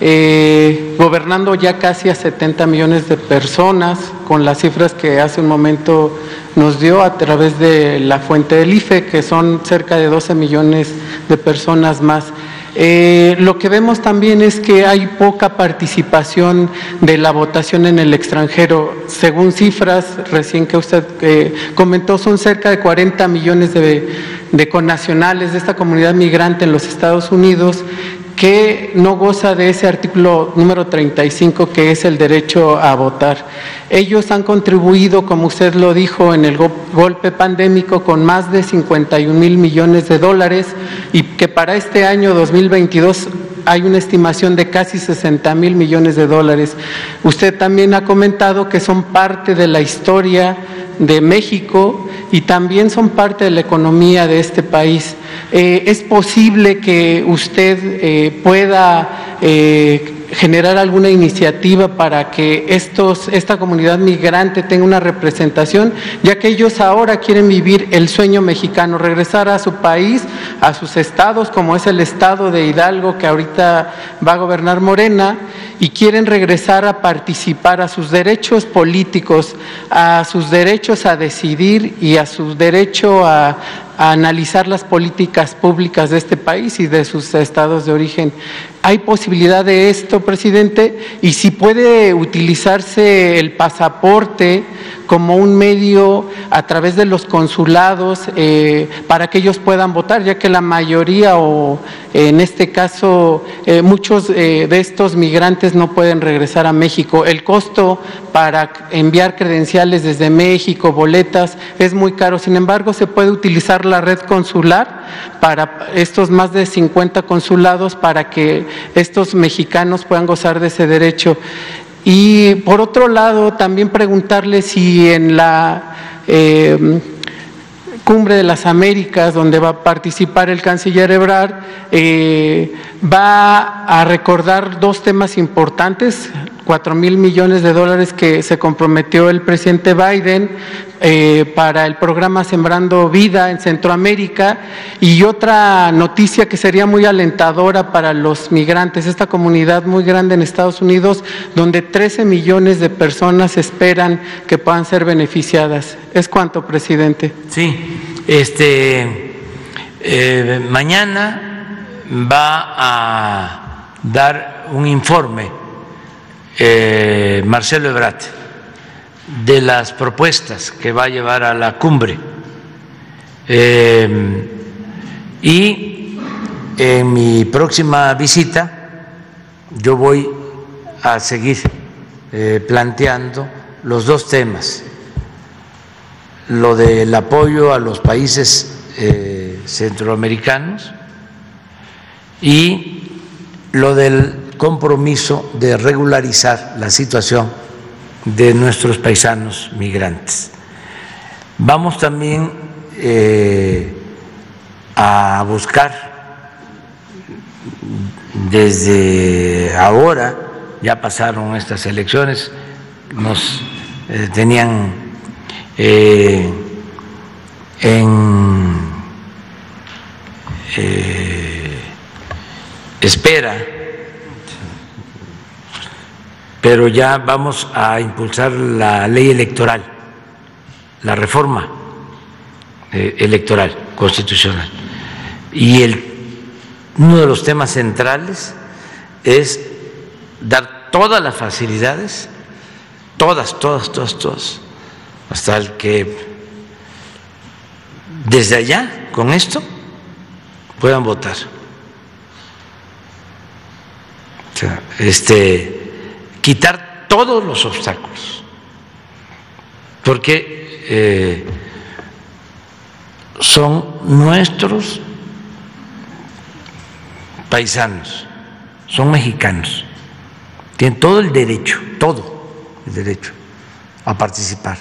Speaker 11: Eh, gobernando ya casi a 70 millones de personas, con las cifras que hace un momento nos dio a través de la fuente del IFE, que son cerca de 12 millones de personas más. Eh, lo que vemos también es que hay poca participación de la votación en el extranjero. Según cifras recién que usted eh, comentó, son cerca de 40 millones de, de connacionales de esta comunidad migrante en los Estados Unidos que no goza de ese artículo número 35 que es el derecho a votar. Ellos han contribuido, como usted lo dijo, en el golpe pandémico con más de 51 mil millones de dólares y que para este año 2022 hay una estimación de casi 60 mil millones de dólares. Usted también ha comentado que son parte de la historia de México y también son parte de la economía de este país. Eh, ¿Es posible que usted eh, pueda eh, generar alguna iniciativa para que estos, esta comunidad migrante tenga una representación, ya que ellos ahora quieren vivir el sueño mexicano, regresar a su país, a sus estados, como es el estado de Hidalgo que ahorita va a gobernar Morena, y quieren regresar a participar a sus derechos políticos, a sus derechos a decidir y a su derecho a, analizar las políticas públicas de este país y de sus estados de origen. ¿Hay posibilidad de esto, presidente? Y si puede utilizarse el pasaporte como un medio a través de los consulados eh, para que ellos puedan votar, ya que la mayoría o en este caso eh, muchos eh, de estos migrantes no pueden regresar a México. El costo para enviar credenciales desde México, boletas, es muy caro. Sin embargo, se puede utilizar la red consular para estos más de 50 consulados para que estos mexicanos puedan gozar de ese derecho. Y por otro lado, también preguntarle si en la eh, Cumbre de las Américas, donde va a participar el canciller Ebrard, eh, va a recordar dos temas importantes, cuatro mil millones de dólares que se comprometió el presidente Biden eh, para el programa Sembrando Vida en Centroamérica y otra noticia que sería muy alentadora para los migrantes, esta comunidad muy grande en Estados Unidos, donde 13 millones de personas esperan que puedan ser beneficiadas. ¿Es cuánto, presidente?
Speaker 1: Sí, este, eh, mañana va a dar un informe eh, Marcelo Ebrard de las propuestas que va a llevar a la cumbre. Eh, y en mi próxima visita yo voy a seguir eh, planteando los dos temas, lo del apoyo a los países centroamericanos y lo del compromiso de regularizar la situación de nuestros paisanos migrantes. Vamos también eh, a buscar desde ahora, ya pasaron estas elecciones, nos eh, tenían eh, en espera pero ya vamos a impulsar la ley electoral, la reforma eh, electoral constitucional. Y el, uno de los temas centrales es dar todas las facilidades, todas, todas, todas, todas, hasta el que desde allá, con esto, puedan votar. O sea, este quitar todos los obstáculos, porque eh, son nuestros paisanos, son mexicanos, tienen todo el derecho, todo el derecho a participar,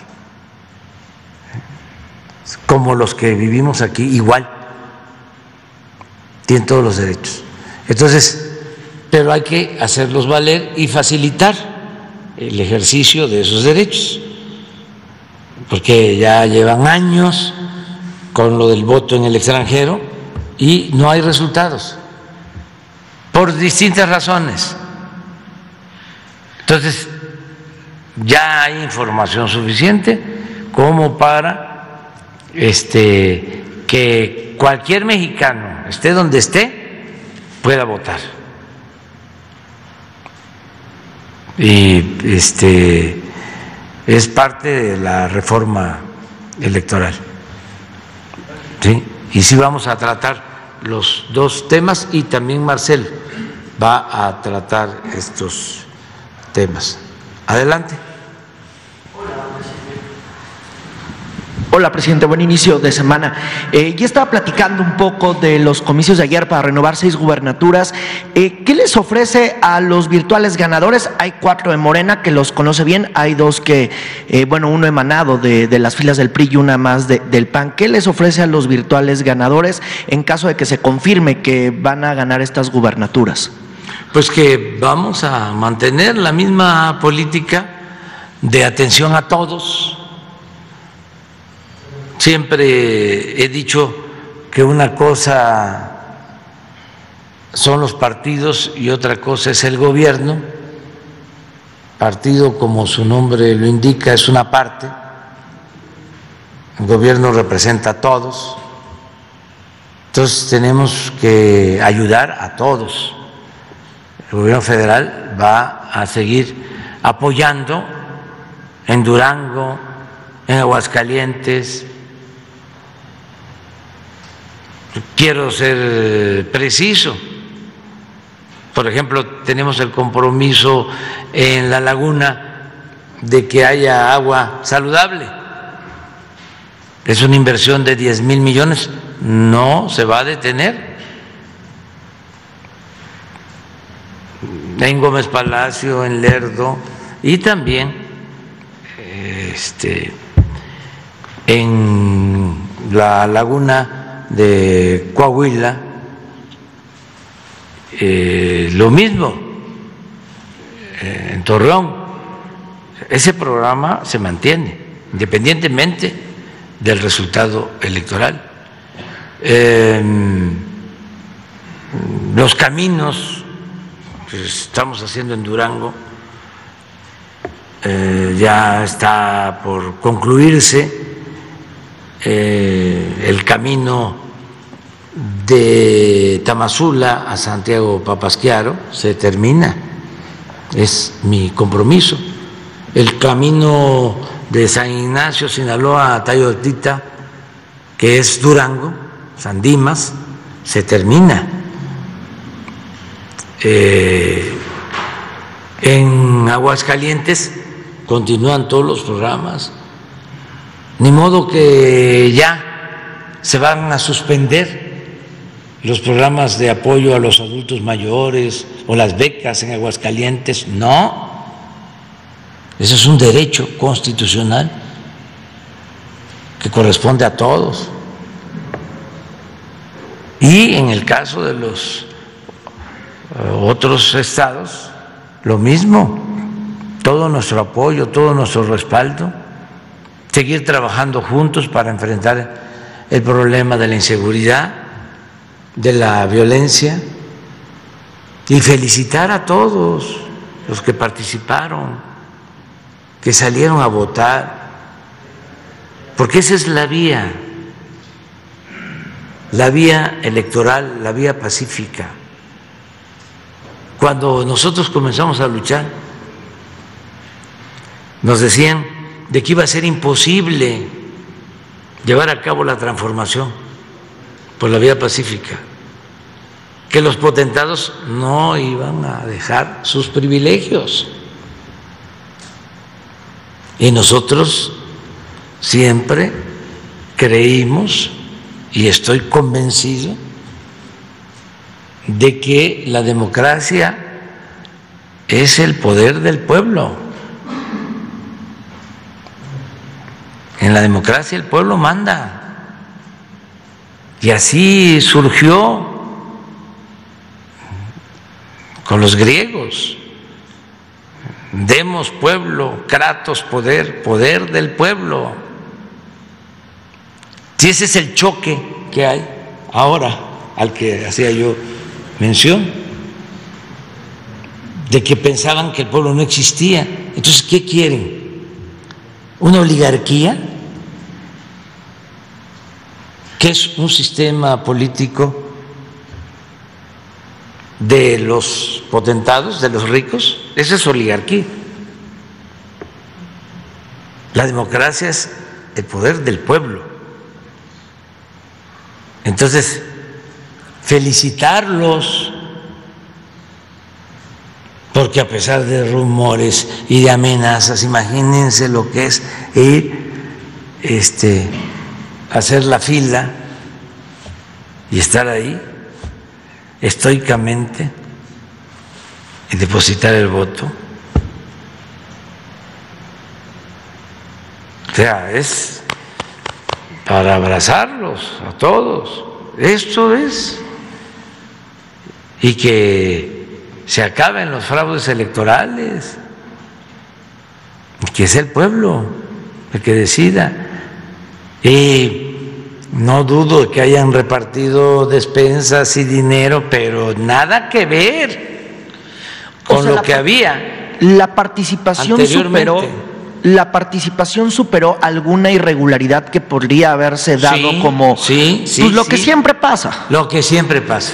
Speaker 1: como los que vivimos aquí, igual, tienen todos los derechos. Entonces, pero hay que hacerlos valer y facilitar el ejercicio de esos derechos, porque ya llevan años con lo del voto en el extranjero y no hay resultados, por distintas razones. Entonces, ya hay información suficiente como para este, que cualquier mexicano, esté donde esté, pueda votar. Y este es parte de la reforma electoral. ¿sí? Y sí vamos a tratar los dos temas y también Marcel va a tratar estos temas. Adelante.
Speaker 12: Hola, presidente. Buen inicio de semana. Eh, ya estaba platicando un poco de los comicios de ayer para renovar seis gubernaturas. Eh, ¿Qué les ofrece a los virtuales ganadores? Hay cuatro de Morena que los conoce bien. Hay dos que, eh, bueno, uno emanado de, las filas del PRI y una más del PAN. ¿Qué les ofrece a los virtuales ganadores en caso de que se confirme que van a ganar estas gubernaturas?
Speaker 1: Pues que vamos a mantener la misma política de atención a todos Siempre he dicho que una cosa son los partidos y otra cosa es el gobierno. Partido, como su nombre lo indica, es una parte. El gobierno representa a todos. Entonces tenemos que ayudar a todos. El gobierno federal va a seguir apoyando en Durango, en Aguascalientes, Quiero ser preciso. Por ejemplo, tenemos el compromiso en la laguna de que haya agua saludable. Es una inversión de 10 mil millones. No se va a detener. En Gómez Palacio, en Lerdo y también este, en la laguna de Coahuila, eh, lo mismo, eh, en Torreón, ese programa se mantiene, independientemente del resultado electoral. Em, los caminos que estamos haciendo en Durango eh, ya está por concluirse el camino de Tamazula a Santiago Papasquiaro se termina, es mi compromiso. El camino de San Ignacio, Sinaloa a Tayotita, que es Durango, San Dimas, se termina. Eh, en Aguascalientes continúan todos los programas, ni modo que ya se van a suspender los programas de apoyo a los adultos mayores o las becas en Aguascalientes, no. Eso es un derecho constitucional que corresponde a todos. Y en el caso de los eh, otros estados, lo mismo, todo nuestro apoyo, todo nuestro respaldo, seguir trabajando juntos para enfrentar el problema de la inseguridad de la violencia y felicitar a todos los que participaron, que salieron a votar, porque esa es la vía, la vía electoral, la vía pacífica. Cuando nosotros comenzamos a luchar, nos decían de que iba a ser imposible llevar a cabo la transformación por la vía pacífica, que los potentados no iban a dejar sus privilegios. Y nosotros siempre creímos, y estoy convencido, de que la democracia es el poder del pueblo. En la democracia el pueblo manda. Y así surgió con los griegos. Demos pueblo, kratos poder, poder del pueblo. Si ese es el choque que hay ahora, al que hacía yo mención, de que pensaban que el pueblo no existía. Entonces, ¿qué quieren? ¿Una oligarquía? que es un sistema político de los potentados, de los ricos, esa es oligarquía. La democracia es el poder del pueblo. Entonces, felicitarlos, porque a pesar de rumores y de amenazas, imagínense lo que es ir este, hacer la fila y estar ahí estoicamente y depositar el voto. O sea, es para abrazarlos a todos. Esto es. Y que se acaben los fraudes electorales. Que es el pueblo el que decida. Y no dudo que hayan repartido despensas y dinero, pero nada que ver con lo que había.
Speaker 12: La participación superó la participación superó alguna irregularidad que podría haberse dado como
Speaker 1: sí, sí,
Speaker 12: pues, lo que siempre pasa.
Speaker 1: Lo que siempre pasa.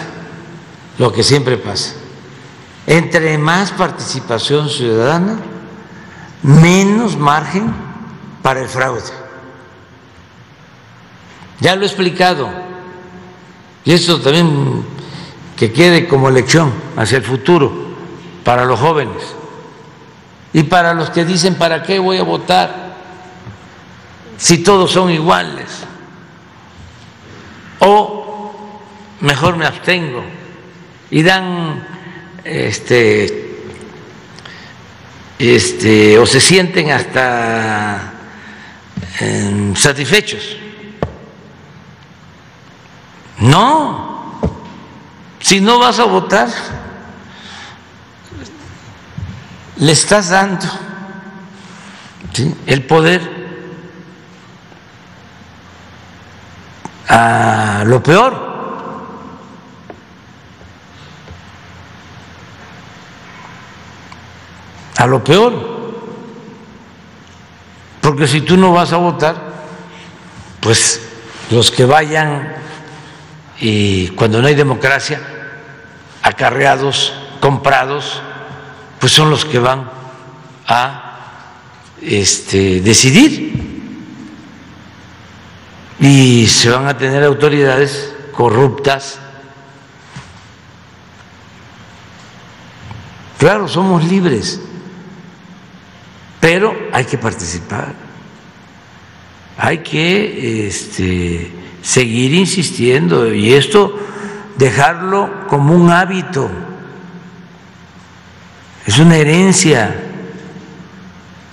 Speaker 1: Lo que siempre pasa. Entre más participación ciudadana, menos margen para el fraude. Ya lo he explicado. Y esto también que quede como lección hacia el futuro para los jóvenes y para los que dicen, ¿para qué voy a votar si todos son iguales? O mejor me abstengo y dan este este, o se sienten hasta eh, satisfechos. No, si no vas a votar, le estás dando el poder a lo peor. A lo peor. Porque si tú no vas a votar, pues los que vayan y cuando no hay democracia, acarreados, comprados, pues son los que van a este, decidir y se van a tener autoridades corruptas. Claro, somos libres, pero hay que participar, hay que este, seguir insistiendo y esto dejarlo como un hábito, es una herencia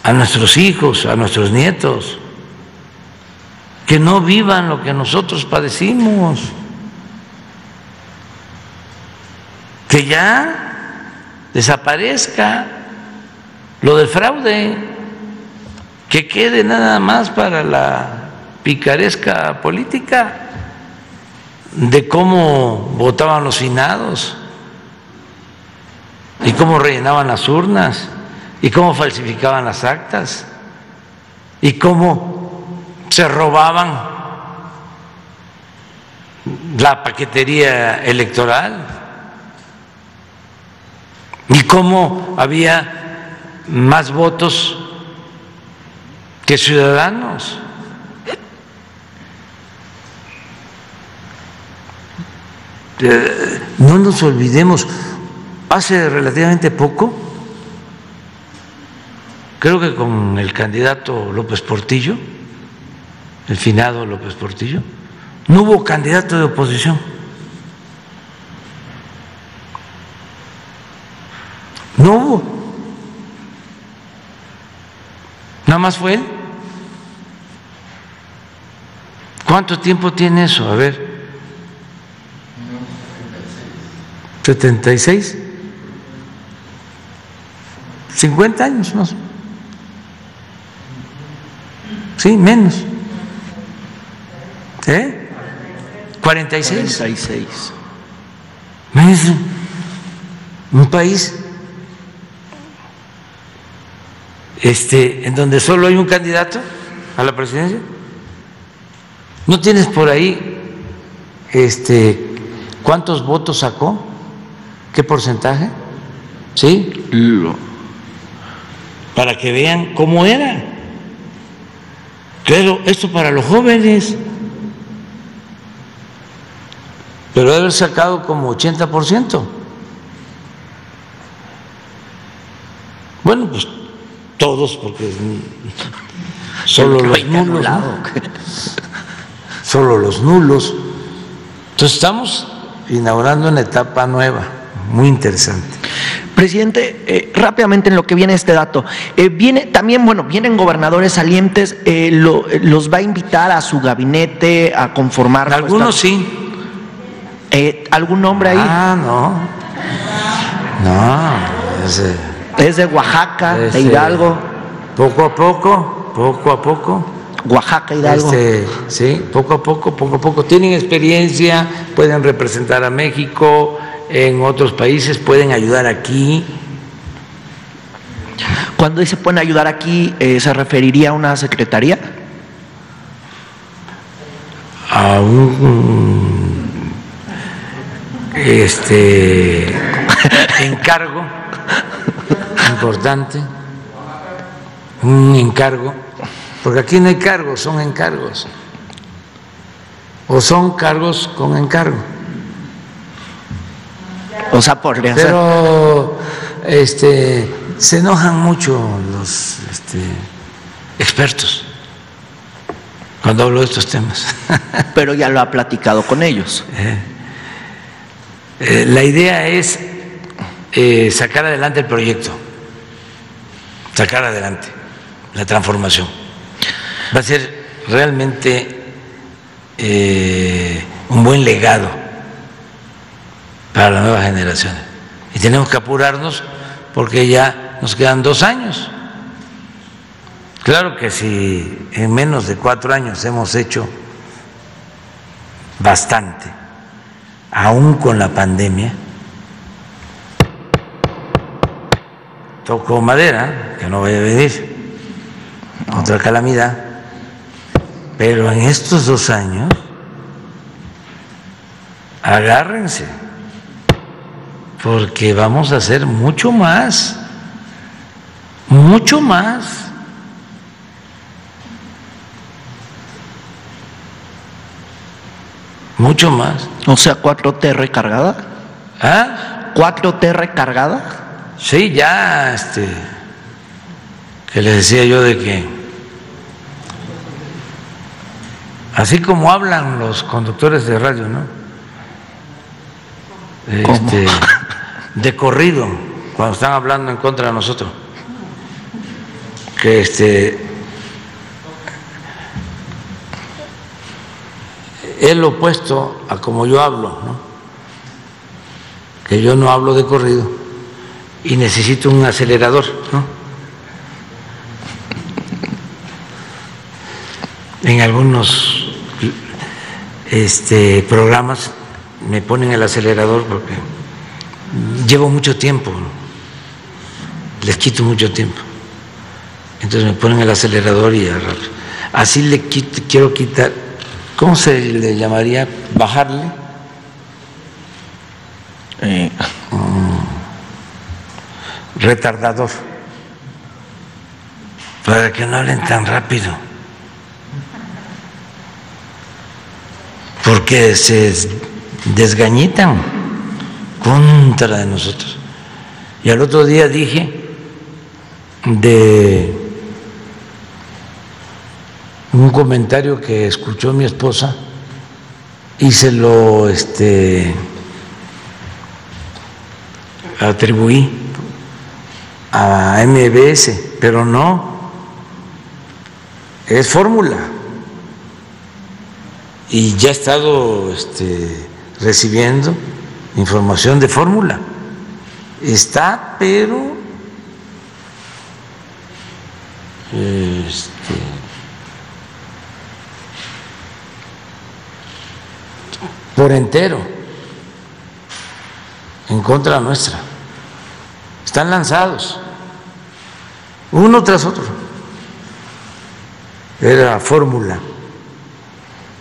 Speaker 1: a nuestros hijos, a nuestros nietos, que no vivan lo que nosotros padecimos, que ya desaparezca lo del fraude, que quede nada más para la picaresca política de cómo votaban los finados y cómo rellenaban las urnas y cómo falsificaban las actas y cómo se robaban la paquetería electoral y cómo había más votos que ciudadanos. Eh, no nos olvidemos, hace relativamente poco, creo que con el candidato López Portillo, el finado López Portillo, no hubo candidato de oposición. No hubo. Nada más fue él. ¿Cuánto tiempo tiene eso? A ver. 76. 50 años más. Sí, menos. ¿Eh? 46.
Speaker 12: 46.
Speaker 1: Un país este, en donde solo hay un candidato a la presidencia. ¿No tienes por ahí este, cuántos votos sacó? ¿Qué porcentaje? ¿Sí? Para que vean cómo era. Claro, esto para los jóvenes. Pero debe haber sacado como 80%. Bueno, pues todos, porque solo los nulos. Solo los nulos. Entonces estamos inaugurando una etapa nueva, muy interesante.
Speaker 12: Presidente, eh, rápidamente en lo que viene este dato, eh, viene también, bueno, vienen gobernadores salientes, eh, los va a invitar a su gabinete a conformar.
Speaker 1: Algunos sí.
Speaker 12: ¿Algún nombre ahí?
Speaker 1: Ah, no. No.
Speaker 12: Es de, es de Oaxaca, de Hidalgo.
Speaker 1: Poco a poco, poco a poco.
Speaker 12: Oaxaca, Hidalgo.
Speaker 1: Este, sí, poco a poco, poco a poco. Tienen experiencia, pueden representar a México en otros países, pueden ayudar aquí.
Speaker 12: Cuando dice pueden ayudar aquí, eh, ¿se referiría a una secretaría?
Speaker 1: A un este encargo importante, un encargo, porque aquí no hay cargos, son encargos, o son cargos con encargo.
Speaker 12: O sea, por
Speaker 1: Pero este, se enojan mucho los este, expertos cuando hablo de estos temas.
Speaker 12: Pero ya lo ha platicado con ellos.
Speaker 1: Eh, eh, la idea es eh, sacar adelante el proyecto sacar adelante la transformación. Va a ser realmente eh, un buen legado para las nuevas generaciones. Y tenemos que apurarnos porque ya nos quedan dos años. Claro que si en menos de cuatro años hemos hecho bastante, aún con la pandemia, toco madera, que no vaya a venir otra calamidad, pero en estos dos años, agárrense, porque vamos a hacer mucho más, mucho más. Mucho más.
Speaker 12: O sea, 4T recargada.
Speaker 1: ¿Ah?
Speaker 12: ¿4T recargada?
Speaker 1: Sí, ya, este, que les decía yo de que, así como hablan los conductores de radio, ¿no? Este, de corrido, cuando están hablando en contra de nosotros, que este, es lo opuesto a como yo hablo, ¿no? que yo no hablo de corrido y necesito un acelerador, ¿no? En algunos este, programas me ponen el acelerador porque llevo mucho tiempo, les quito mucho tiempo. Entonces me ponen el acelerador y así le quiero quitar ¿cómo se le llamaría? ¿Bajarle? Eh, mm, retardador, para que no hablen tan rápido, porque se desgañitan contra de nosotros. Y al otro día dije de un comentario que escuchó mi esposa y se lo este, atribuí a MBS, pero no, es fórmula. Y ya he estado este, recibiendo información de fórmula. Está, pero este, por entero en contra nuestra. Están lanzados, uno tras otro. Era fórmula,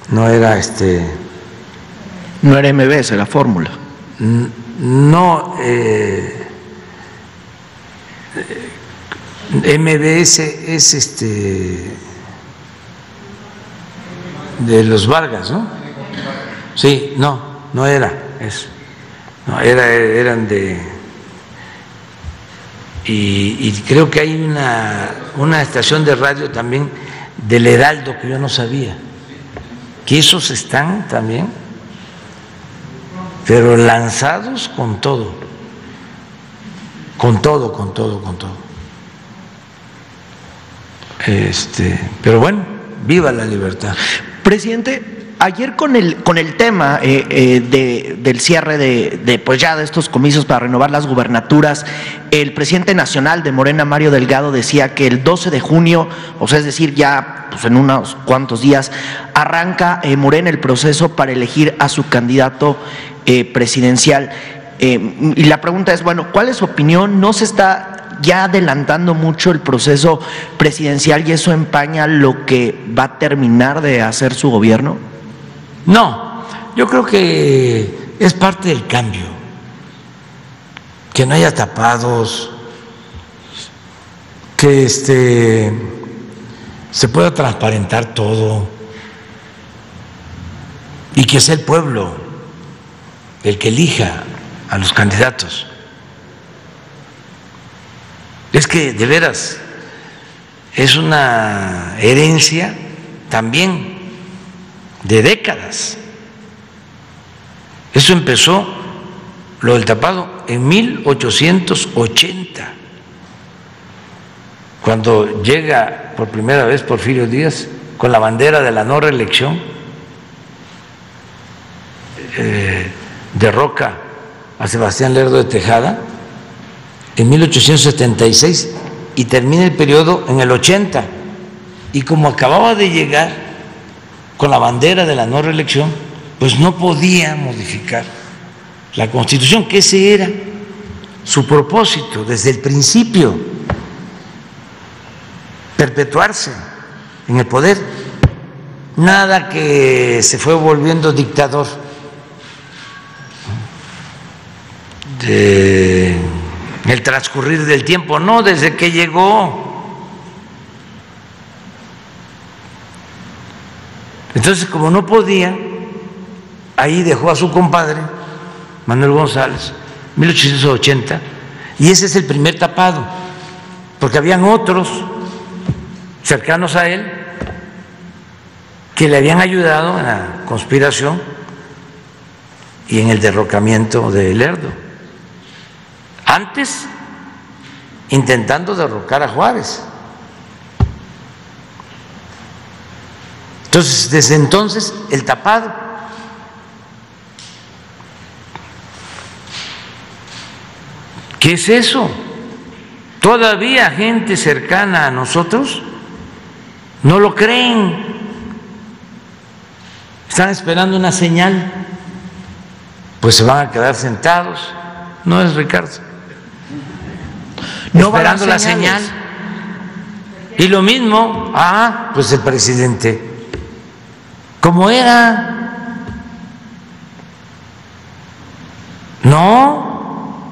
Speaker 1: no era este.
Speaker 12: No era MBS, era fórmula.
Speaker 1: No, eh, MBS es este de los Vargas, ¿no? Sí, no, no era eso. No, era, eran de. Y, creo que hay una, una estación de radio también del Heraldo que yo no sabía. Que esos están también, pero lanzados con todo. Con todo, con todo, con todo. Este, pero bueno, viva la libertad.
Speaker 12: Presidente, Ayer con el, con el tema eh, eh, del cierre de, pues ya de estos comicios para renovar las gubernaturas, el presidente nacional de Morena, Mario Delgado, decía que el 12 de junio, o sea, es decir, ya pues en unos cuantos días, arranca eh, Morena el proceso para elegir a su candidato presidencial. y la pregunta es, bueno, ¿cuál es su opinión? ¿No se está ya adelantando mucho el proceso presidencial y eso empaña lo que va a terminar de hacer su gobierno?
Speaker 1: No, yo creo que es parte del cambio, que no haya tapados, que este se pueda transparentar todo y que sea el pueblo el que elija a los candidatos. Es que de veras es una herencia también de décadas. Eso empezó, lo del tapado, en 1880. cuando llega por primera vez Porfirio Díaz con la bandera de la no reelección, eh, derroca a Sebastián Lerdo de Tejada en 1876 y termina el periodo en el 80. Y como acababa de llegar con la bandera de la no reelección, pues no podía modificar la constitución, que ese era su propósito desde el principio, perpetuarse en el poder. Nada que se fue volviendo dictador. De el transcurrir del tiempo, no, desde que llegó. Entonces, como no podía, ahí dejó a su compadre, Manuel González, 1880, y ese es el primer tapado, porque habían otros cercanos a él que le habían ayudado en la conspiración y en el derrocamiento de Lerdo. Antes, intentando derrocar a Juárez. Entonces, desde entonces, el tapado. ¿Qué es eso? Todavía gente cercana a nosotros no lo creen. Están esperando una señal. Pues se van a quedar sentados. No es Ricardo no esperando la señal. Y lo mismo, ah, pues el presidente, como era, no,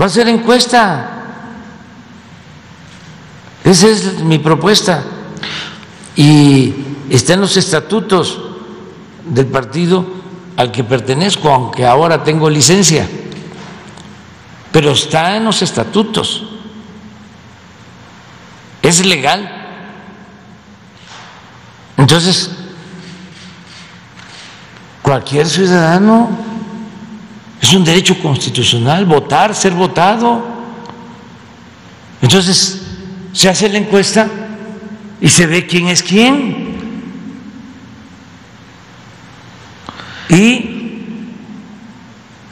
Speaker 1: va a ser encuesta. Esa es mi propuesta. Y está en los estatutos del partido al que pertenezco, aunque ahora tengo licencia pero está en los estatutos. Es legal. Entonces, cualquier ciudadano es un derecho constitucional votar, ser votado. Entonces, se hace la encuesta y se ve quién es quién. Y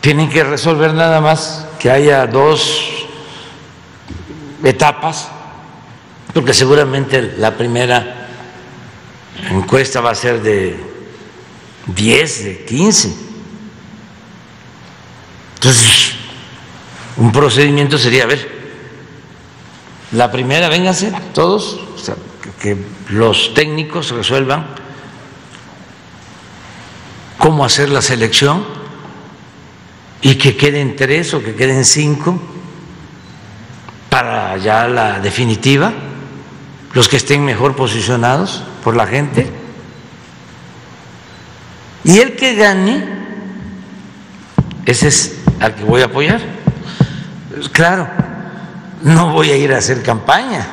Speaker 1: tienen que resolver nada más que haya dos etapas, porque seguramente la primera encuesta va a ser de 10, de 15. Entonces, un procedimiento sería, a ver, la primera, vénganse todos, que los técnicos resuelvan cómo hacer la selección y que queden tres o que queden cinco para ya la definitiva, los que estén mejor posicionados por la gente. Y el que gane, ese es al que voy a apoyar. Claro, no voy a ir a hacer campaña.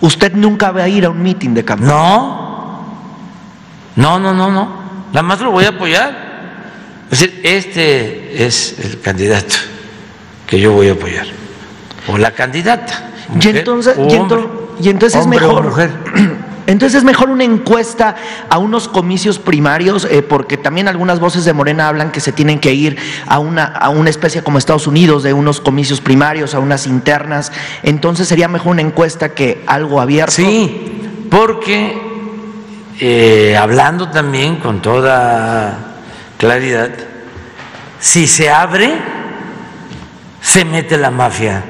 Speaker 12: ¿Usted nunca va a ir a un mitin de campaña?
Speaker 1: No, no, no, no, no. Nada más lo voy a apoyar. Es decir, este es el candidato que yo voy a apoyar, o la candidata.
Speaker 12: y entonces, y, entonces es mejor. mujer. Entonces es mejor una encuesta a unos comicios primarios, eh, porque también algunas voces de Morena hablan que se tienen que ir a una, a una especie como Estados Unidos, de unos comicios primarios, a unas internas. Entonces sería mejor una encuesta que algo abierto.
Speaker 1: Sí, porque eh, hablando también con toda claridad, si se abre, se mete la mafia.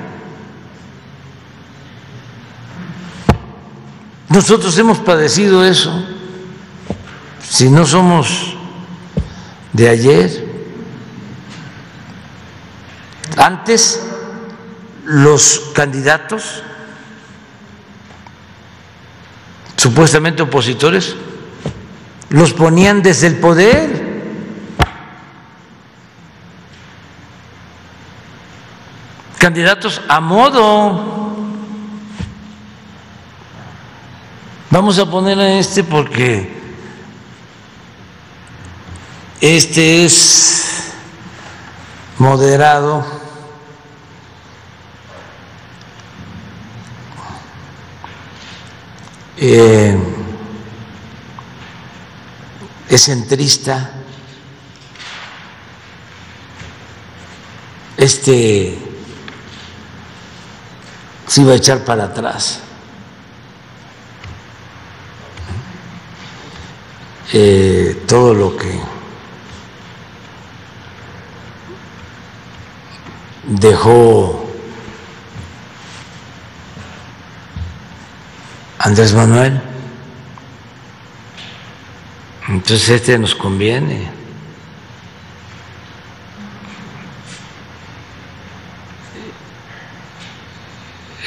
Speaker 1: Nosotros hemos padecido eso. Si no somos de ayer, antes los candidatos supuestamente opositores los ponían desde el poder. candidatos a modo. Vamos a poner a este porque este es moderado eh, es centrista, este se iba a echar para atrás. Eh, todo lo que dejó Andrés Manuel. Entonces este nos conviene.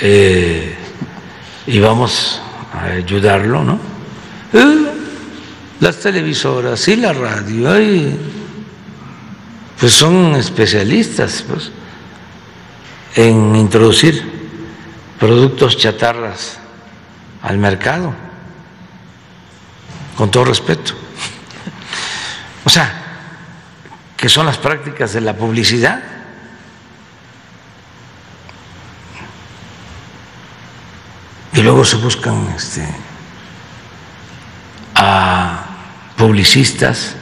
Speaker 1: Eh, y vamos a ayudarlo, ¿no? Eh, las televisoras y la radio, pues son especialistas pues, en introducir productos chatarras al mercado, con todo respeto. O sea, que son las prácticas de la publicidad. Y luego se buscan este, a publicistas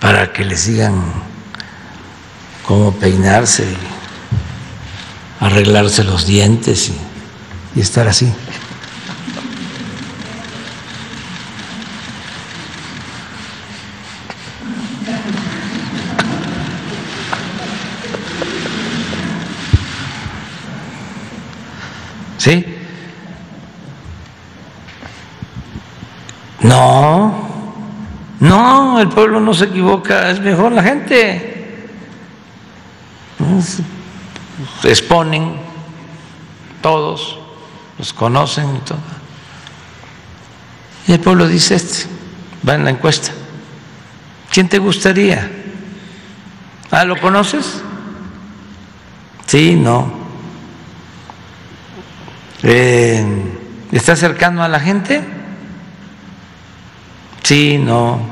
Speaker 1: para que les digan cómo peinarse, y arreglarse los dientes y y estar así. ¿Sí? No, no, el pueblo no se equivoca, es mejor la gente. Se exponen todos los conocen y todo. Y el pueblo dice este, va en la encuesta. ¿Quién te gustaría? Ah, ¿lo conoces? Sí, no. Eh, ¿Está cercano a la gente? Sí, no.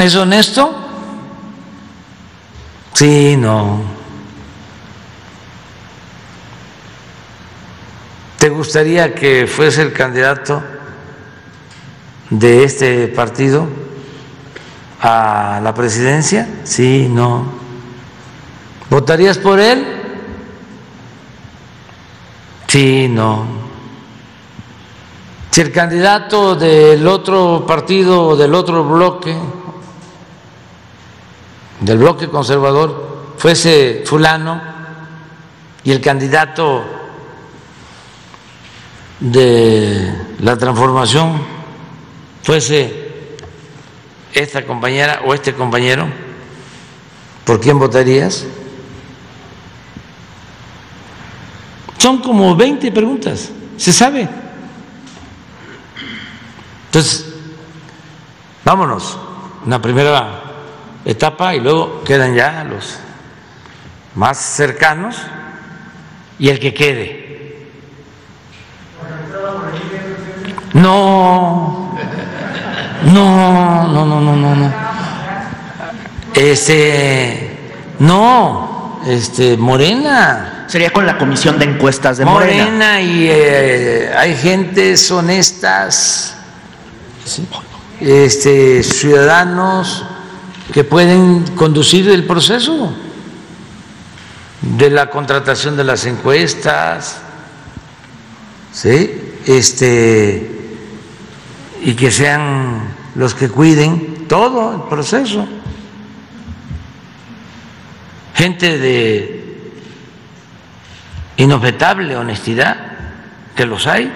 Speaker 1: ¿Es honesto? Sí, no. ¿Te gustaría que fuese el candidato de este partido a la presidencia? Sí, no. ¿Votarías por él? Sí, no. Si el candidato del otro partido o del otro bloque, del bloque conservador, fuese fulano y el candidato de la transformación fuese esta compañera o este compañero, ¿por quién votarías? Son como 20 preguntas, se sabe. Entonces, vámonos, una primera etapa y luego quedan ya los más cercanos y el que quede. No, no, no, no, no, no, no. Este, no, este, Morena.
Speaker 12: Sería con la comisión de encuestas de
Speaker 1: Morena. Morena y eh, hay gentes honestas, este, ciudadanos que pueden conducir el proceso de la contratación de las encuestas, ¿sí? Este, y que sean los que cuiden todo el proceso. Gente de inobjetable honestidad, que los hay.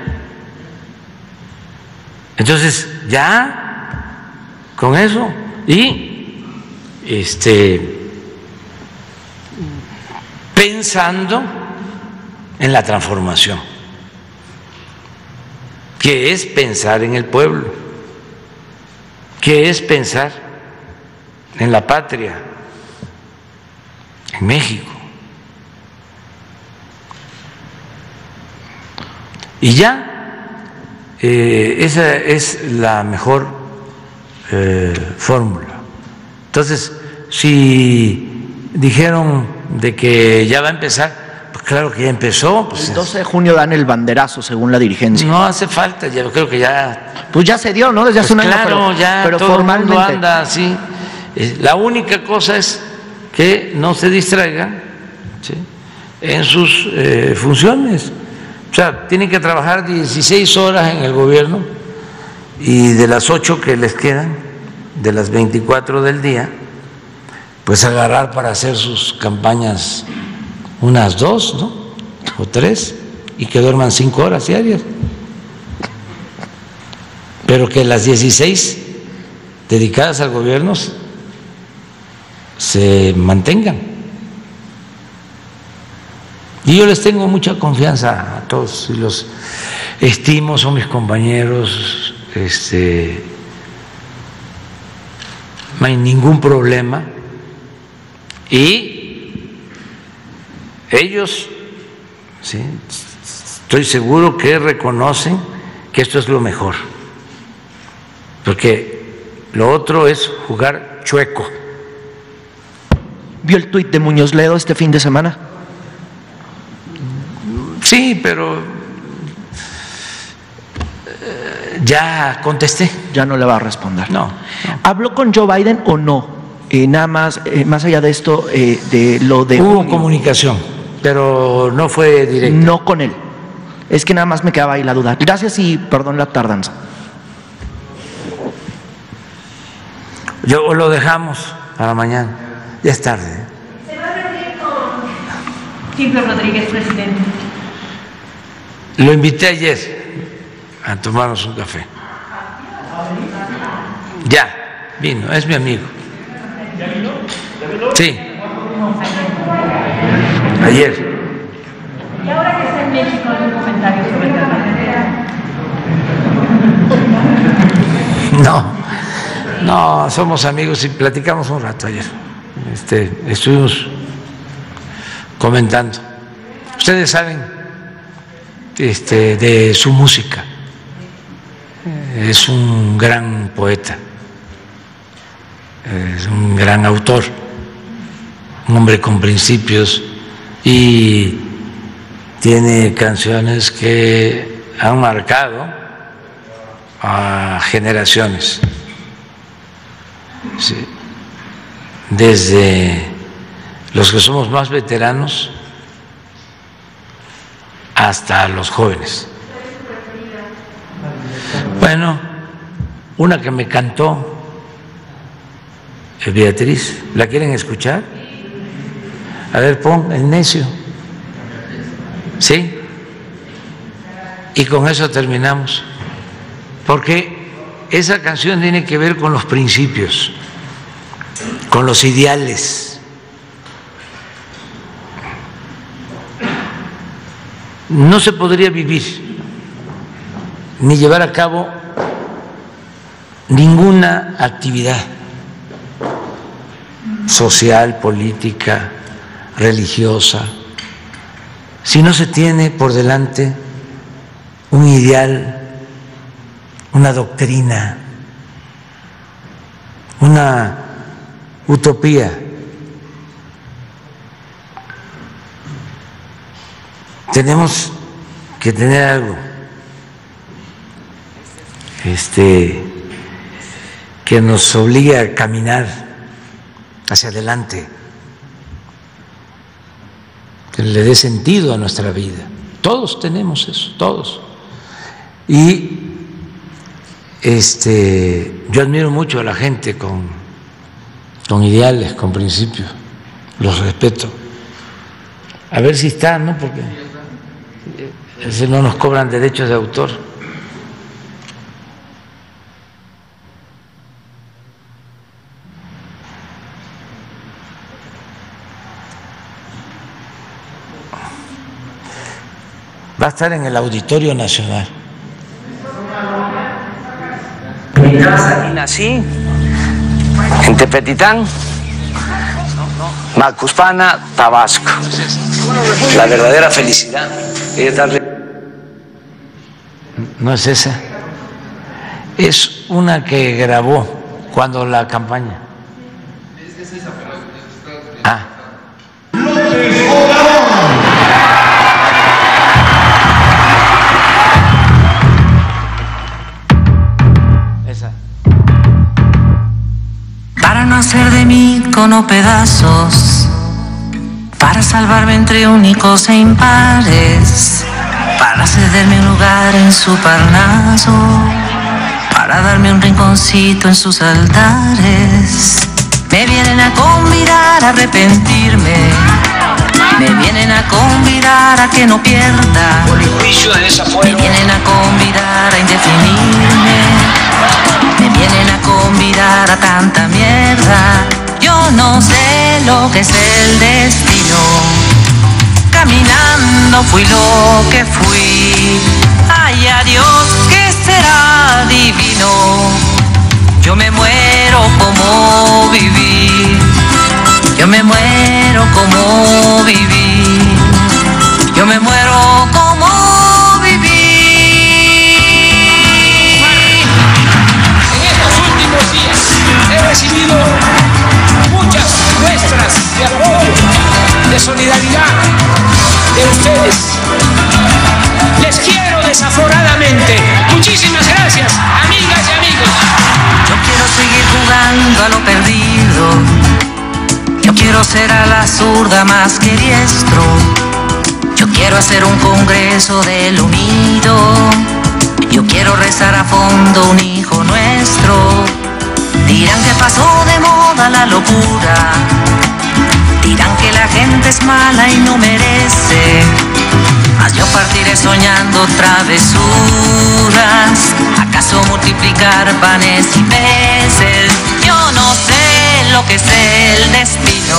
Speaker 1: Entonces, ya con eso y este pensando en la transformación que es pensar en el pueblo, que es pensar en la patria, en México. Y ya, eh, esa es la mejor eh, fórmula. Entonces, si dijeron de que ya va a empezar, claro que ya empezó. Pues,
Speaker 12: el 12 de junio dan el banderazo, según la dirigencia.
Speaker 1: No hace falta, yo creo que ya.
Speaker 12: Pues ya se dio, ¿no? Desde hace
Speaker 1: pues
Speaker 12: un año.
Speaker 1: Claro, ya
Speaker 12: pero
Speaker 1: todo
Speaker 12: formalmente.
Speaker 1: el mundo anda así. Eh, La única cosa es que no se distraigan ¿sí? en sus eh, funciones. O sea, tienen que trabajar 16 horas en el gobierno y de las 8 que les quedan, de las 24 del día, pues agarrar para hacer sus campañas unas dos, ¿no? O tres, y que duerman cinco horas diarias. Pero que las 16 dedicadas al gobierno se mantengan. Y yo les tengo mucha confianza a todos y los estimo, son mis compañeros, este, no hay ningún problema. Y ellos, ¿sí? estoy seguro que reconocen que esto es lo mejor, porque lo otro es jugar chueco.
Speaker 12: ¿Vio el tuit de Muñoz Ledo este fin de semana?
Speaker 1: Sí, pero eh, ya contesté.
Speaker 12: Ya no le va a responder.
Speaker 1: No.
Speaker 12: ¿Habló con Joe Biden o no? Eh, nada más, eh, más allá de esto, eh, de lo de...
Speaker 1: Hubo
Speaker 12: junio.
Speaker 1: comunicación, pero no fue directa.
Speaker 12: No con él. Es que nada más me quedaba ahí la duda. Gracias y perdón la tardanza.
Speaker 1: Yo lo dejamos para mañana. Ya es tarde. ¿eh?
Speaker 13: Silvio Rodríguez, presidente.
Speaker 1: Lo invité ayer a tomarnos un café. Ya, vino, es mi amigo. Sí. Ayer.
Speaker 13: Y ahora que está en México, algún comentario sobre el
Speaker 1: No, no, somos amigos y platicamos un rato ayer. Este, estuvimos comentando. Ustedes saben este, de su música. Es un gran poeta, es un gran autor, un hombre con principios y tiene canciones que han marcado a generaciones. Desde los que somos más veteranos hasta los jóvenes. Bueno, una que me cantó Beatriz, ¿la quieren escuchar? A ver, pon el necio. ¿Sí? Y con eso terminamos. Porque esa canción tiene que ver con los principios, con los ideales. No se podría vivir ni llevar a cabo ninguna actividad social, política, religiosa, si no se tiene por delante un ideal, una doctrina, una utopía. Tenemos que tener algo este, que nos obligue a caminar hacia adelante, que le dé sentido a nuestra vida. Todos tenemos eso, todos. Y este, yo admiro mucho a la gente con, con ideales, con principios, los respeto. A ver si está, ¿no? Porque si no nos cobran derechos de autor. Va a estar en el Auditorio Nacional. Mi casa y nací en Tepetitán, Macuspana, Tabasco. La verdadera felicidad es darle. No es esa. Es una que grabó cuando la campaña. Ah.
Speaker 14: Hacer de mí cono pedazos para salvarme entre únicos e impares, para cederme un lugar en su parnaso, para darme un rinconcito en sus altares. Me vienen a convidar a arrepentirme, me vienen a convidar a que no pierda, me vienen a convidar a indefinirme, me vienen a convidar a tanta mierda. Yo no sé lo que es el destino. Caminando fui lo que fui. Ay, adiós, que será divino. Yo me muero como viví. Yo me muero como viví. Yo me muero como
Speaker 15: recibido muchas muestras de apoyo, de solidaridad de ustedes. Les quiero desaforadamente. Muchísimas gracias, amigas y amigos.
Speaker 14: Yo quiero seguir jugando a lo perdido. Yo quiero ser a la zurda más que diestro. Yo quiero hacer un congreso del unido. Yo quiero rezar a fondo un hijo nuestro. Dirán que pasó de moda la locura. Dirán que la gente es mala y no merece. Mas yo partiré soñando travesuras. ¿Acaso multiplicar panes y peces? Yo no sé lo que es el destino.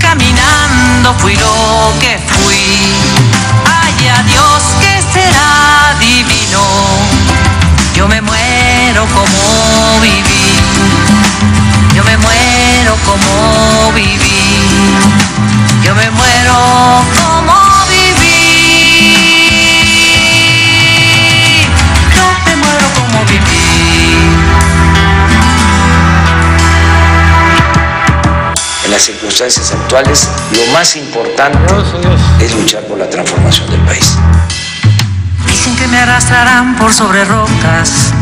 Speaker 14: Caminando fui lo que fui. Ay, adiós, que será divino. Yo me muero como viví. Yo me muero como viví. Yo me muero como viví. Yo me muero como viví.
Speaker 16: En las circunstancias actuales, lo más importante es luchar por la transformación del país.
Speaker 14: Que me arrastrarán por sobre rocas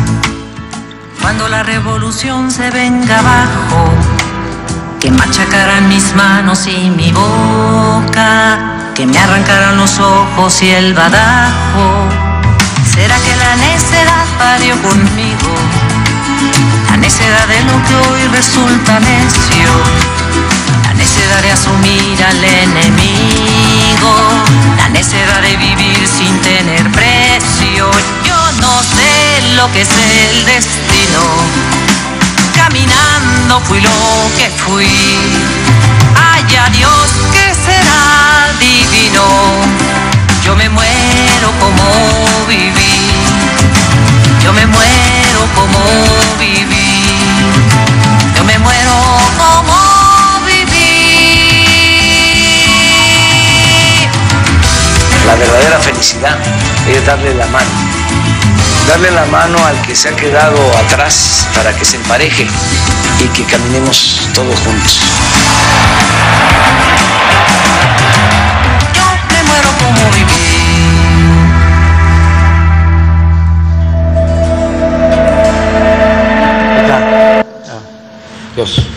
Speaker 14: cuando la revolución se venga abajo, que machacarán mis manos y mi boca, que me arrancarán los ojos y el badajo. ¿Será que la necedad parió conmigo? La necedad de lo que hoy resulta necio, la necedad de asumir al enemigo, la necedad de vivir sin tener precio. Yo no sé lo que es el destino. Caminando fui lo que fui. Ay, adiós, que será divino. Yo me muero como viví. Yo me muero como viví. Yo me muero como viví.
Speaker 16: La verdadera felicidad es darle la mano. Darle la mano al que se ha quedado atrás para que se empareje y que caminemos todos juntos.
Speaker 14: Yo me muero como viví.
Speaker 1: Dios.